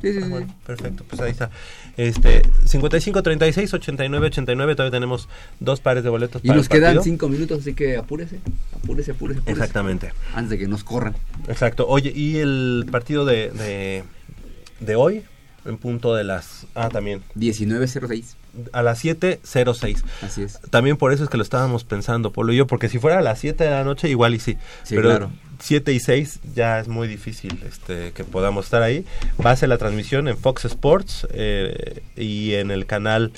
Sí, Sí, sí, ah, sí. bueno, perfecto, pues ahí está. Este, 55 36 89 89, todavía tenemos dos pares de boletos Y para nos el quedan cinco minutos, así que apúrese, apúrese, apúrese, apúrese. Exactamente. Antes de que nos corran. Exacto. Oye, ¿y el partido de, de, de hoy? En punto de las... Ah, también. 19.06. A las 7.06. Así es. También por eso es que lo estábamos pensando, Polo y yo, porque si fuera a las 7 de la noche, igual y sí. Sí, pero claro. 7 y 6 ya es muy difícil este, que podamos estar ahí. Va a ser la transmisión en Fox Sports eh, y en el canal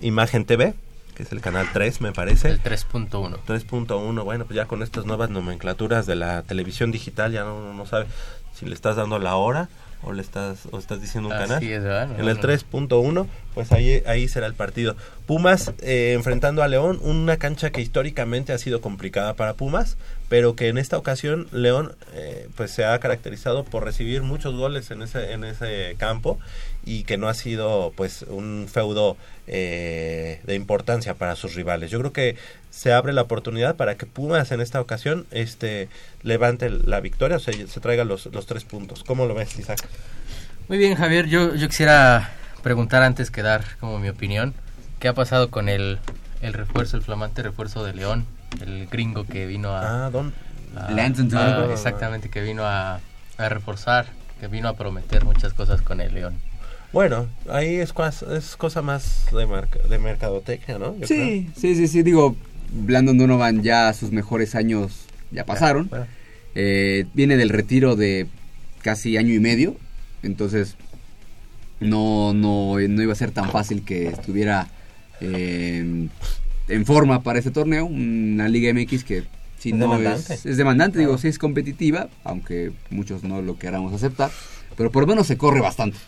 Imagen TV, que es el canal 3, me parece. El 3.1. 3.1, bueno, pues ya con estas nuevas nomenclaturas de la televisión digital, ya no, no sabe si le estás dando la hora ¿O le estás, o estás diciendo un Así canal? es, ¿verdad? No, en el no. 3.1, pues ahí, ahí será el partido. Pumas eh, enfrentando a León, una cancha que históricamente ha sido complicada para Pumas, pero que en esta ocasión León eh, pues se ha caracterizado por recibir muchos goles en ese, en ese campo y que no ha sido pues un feudo eh, de importancia para sus rivales. Yo creo que se abre la oportunidad para que Pumas en esta ocasión este levante la victoria, o sea, se traiga los, los tres puntos. ¿Cómo lo ves, Isaac? Muy bien, Javier. Yo, yo quisiera preguntar antes que dar como mi opinión, ¿qué ha pasado con el, el refuerzo, el flamante refuerzo de León? El gringo que vino a... Ah, Don... a- Lance and a- Turbo. exactamente, que vino a, a reforzar, que vino a prometer muchas cosas con el León. Bueno, ahí es, es cosa más de, marca- de mercadotecnia, ¿no? Yo Sí, sí, sí, sí. Digo, Brandon Donovan ya sus mejores años ya pasaron. Eh, viene del retiro de casi año y medio. Entonces, no, no, no iba a ser tan fácil que estuviera eh, en forma para este torneo. Una Liga MX que si Es no demandante. es, es demandante, digo, sí es competitiva, aunque muchos no lo queramos aceptar. Pero por lo menos se corre bastante.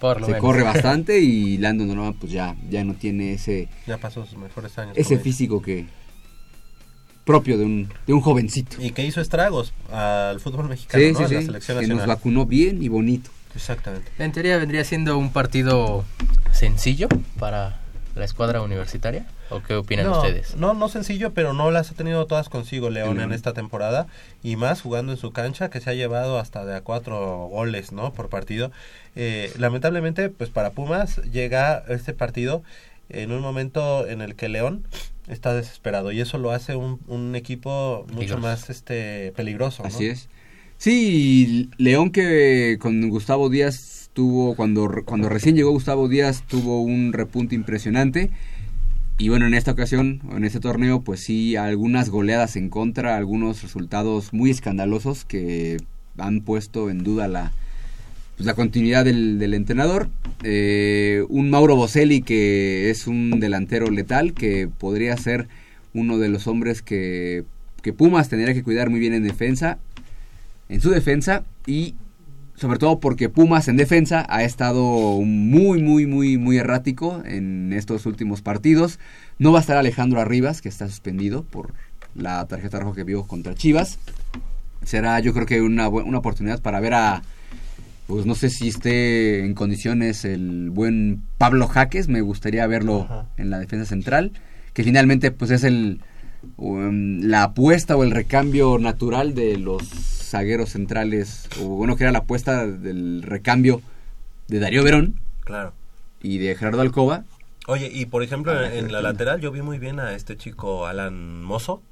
Por lo se menos. corre bastante y Landon Donovan pues ya, ya no tiene ese, Ya pasó sus mejores años. ese físico que propio de un, de un jovencito. Y que hizo estragos al fútbol mexicano, Sí, ¿no? sí, A la sí, selección que nos nacional. vacunó bien y bonito. Exactamente. En teoría vendría siendo un partido sencillo para la escuadra universitaria. ¿O qué opinan no, ustedes? No, no sencillo, pero no las ha tenido todas consigo León Mm. en esta temporada y más jugando en su cancha que se ha llevado hasta de a cuatro goles, ¿no? Por partido. Eh, lamentablemente, pues para Pumas llega este partido en un momento en el que León está desesperado y eso lo hace un, un equipo mucho Peligroso. más este peligroso, ¿no? Así es. Sí, León que con Gustavo Díaz tuvo, cuando, cuando recién llegó Gustavo Díaz, tuvo un repunte impresionante. Y bueno, en esta ocasión, en este torneo, pues sí, algunas goleadas en contra, algunos resultados muy escandalosos que han puesto en duda la, pues, la continuidad del, entrenador. Eh, un Mauro Boselli que es un delantero letal, que podría ser uno de los hombres que, que Pumas tendría que cuidar muy bien en defensa, en su defensa y sobre todo porque Pumas en defensa ha estado muy, muy, muy, muy errático en estos últimos partidos. No va a estar Alejandro Arribas, que está suspendido por la tarjeta roja que vio contra Chivas. Será yo creo que una, una oportunidad para ver a, pues no sé si esté en condiciones el buen Pablo Jaques, me gustaría verlo Ajá. en la defensa central, que finalmente pues es el um, la apuesta o el recambio natural de los zagueros centrales, o bueno, que era la apuesta del recambio de Darío Verón Claro. y de Gerardo Alcoba. Oye, y por ejemplo, Ah, en, en la lateral yo vi muy bien a este chico Alan Mozo.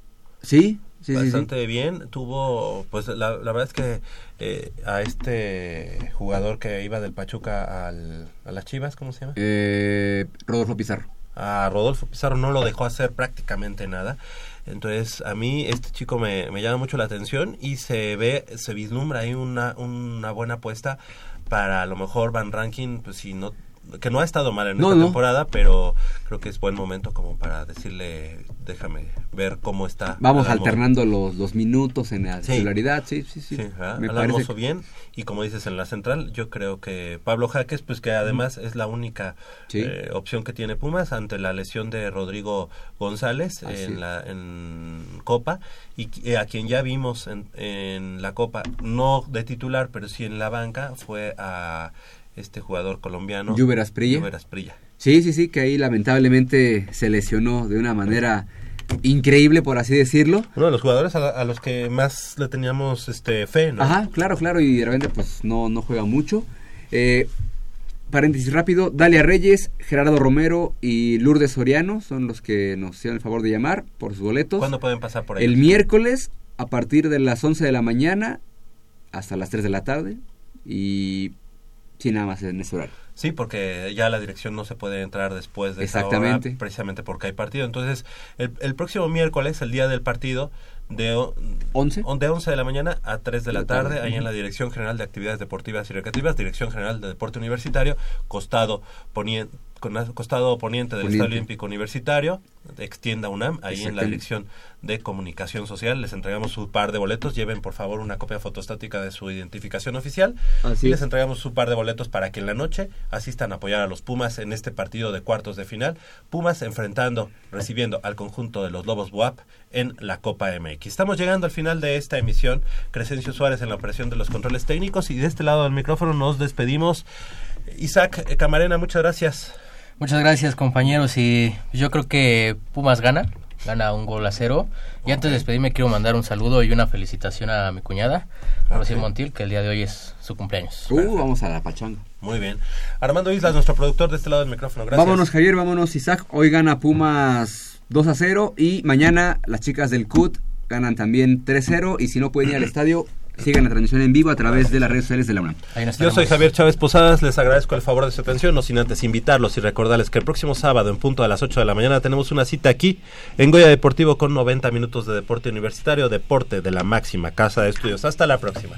Sí, sí, sí, sí. bastante bien. Tuvo, pues la, la verdad es que eh, a este jugador que iba del Pachuca al, a las Chivas, ¿cómo se llama? Eh, Rodolfo Pizarro. A Rodolfo Pizarro no lo dejó hacer prácticamente nada. Entonces, a mí este chico me, me llama mucho la atención y se ve, se vislumbra ahí una, una buena apuesta para a lo mejor Van Ranking, pues si no que no ha estado mal en No, esta no. temporada, pero creo que es buen momento como para decirle, déjame ver cómo está. Vamos alternando los, los minutos en la Sí. titularidad, sí, sí, sí. Sí. Me parece Mozo bien y como dices en la central yo creo que Pablo Jaques pues que además es la única Sí. eh, opción que tiene Pumas ante la lesión de Rodrigo González Así en la en Copa y eh, a quien ya vimos en, en la Copa no de titular pero sí en la banca fue a este jugador colombiano Lluver Asprilla. Lluver Asprilla. Sí, sí, sí, que ahí lamentablemente se lesionó de una manera increíble, por así decirlo. uno de los jugadores a, a los que más le teníamos este fe ¿no? Ajá, claro, claro, y de repente pues no, no juega mucho. Eh, paréntesis rápido, Dalia Reyes, Gerardo Romero y Lourdes Soriano son los que nos hicieron el favor de llamar por sus boletos. ¿Cuándo pueden pasar por ahí? El miércoles a partir de las 11 de la mañana hasta las 3 de la tarde y sí, nada más en ese horario. Sí, porque ya la dirección no se puede entrar después de esa hora, Exactamente. precisamente porque hay partido. Entonces, el, el próximo miércoles, el día del partido, de, o- 11. de 11 de la mañana a 3 de la De la tarde, tarde, ahí en la Dirección General de Actividades Deportivas y Recreativas, Dirección General de Deporte Universitario, costado poniente costado poniente del. Estadio Olímpico Universitario, extienda UNAM, ahí en la. Dirección de Comunicación Social. Les entregamos su par de boletos. Lleven, por favor, una copia fotostática de su identificación oficial. Así y es. les entregamos su par de boletos para que en la noche asistan a apoyar a los Pumas en este partido de cuartos de final. Pumas enfrentando, recibiendo al conjunto de los Lobos Buap en la Copa MX. Estamos llegando al final de esta emisión. Crescencio Suárez en la operación de los controles técnicos y de este lado del micrófono nos despedimos. Isaac eh, Camarena, muchas gracias. Muchas gracias compañeros y yo creo que Pumas gana, gana un gol a cero. Y antes de despedirme quiero mandar un saludo y una felicitación a mi cuñada, Rocío Ok. Montiel, que el día de hoy es su cumpleaños. Uh, vamos a la pachanga. Muy bien. Armando Islas, nuestro productor de este lado del micrófono. Gracias. Vámonos Javier, vámonos Isaac. Hoy gana Pumas 2 a 0 y mañana las chicas del CUT ganan también 3-0 y si no pueden ir al estadio, sigan la transmisión en vivo a través de las redes sociales de la UNAM. Yo soy Javier Chávez Posadas, les agradezco el favor de su atención, no sin antes invitarlos y recordarles que el próximo sábado en punto a las 8 de la mañana tenemos una cita aquí en Goya Deportivo con 90 minutos de deporte universitario, deporte de la máxima casa de estudios. Hasta la próxima.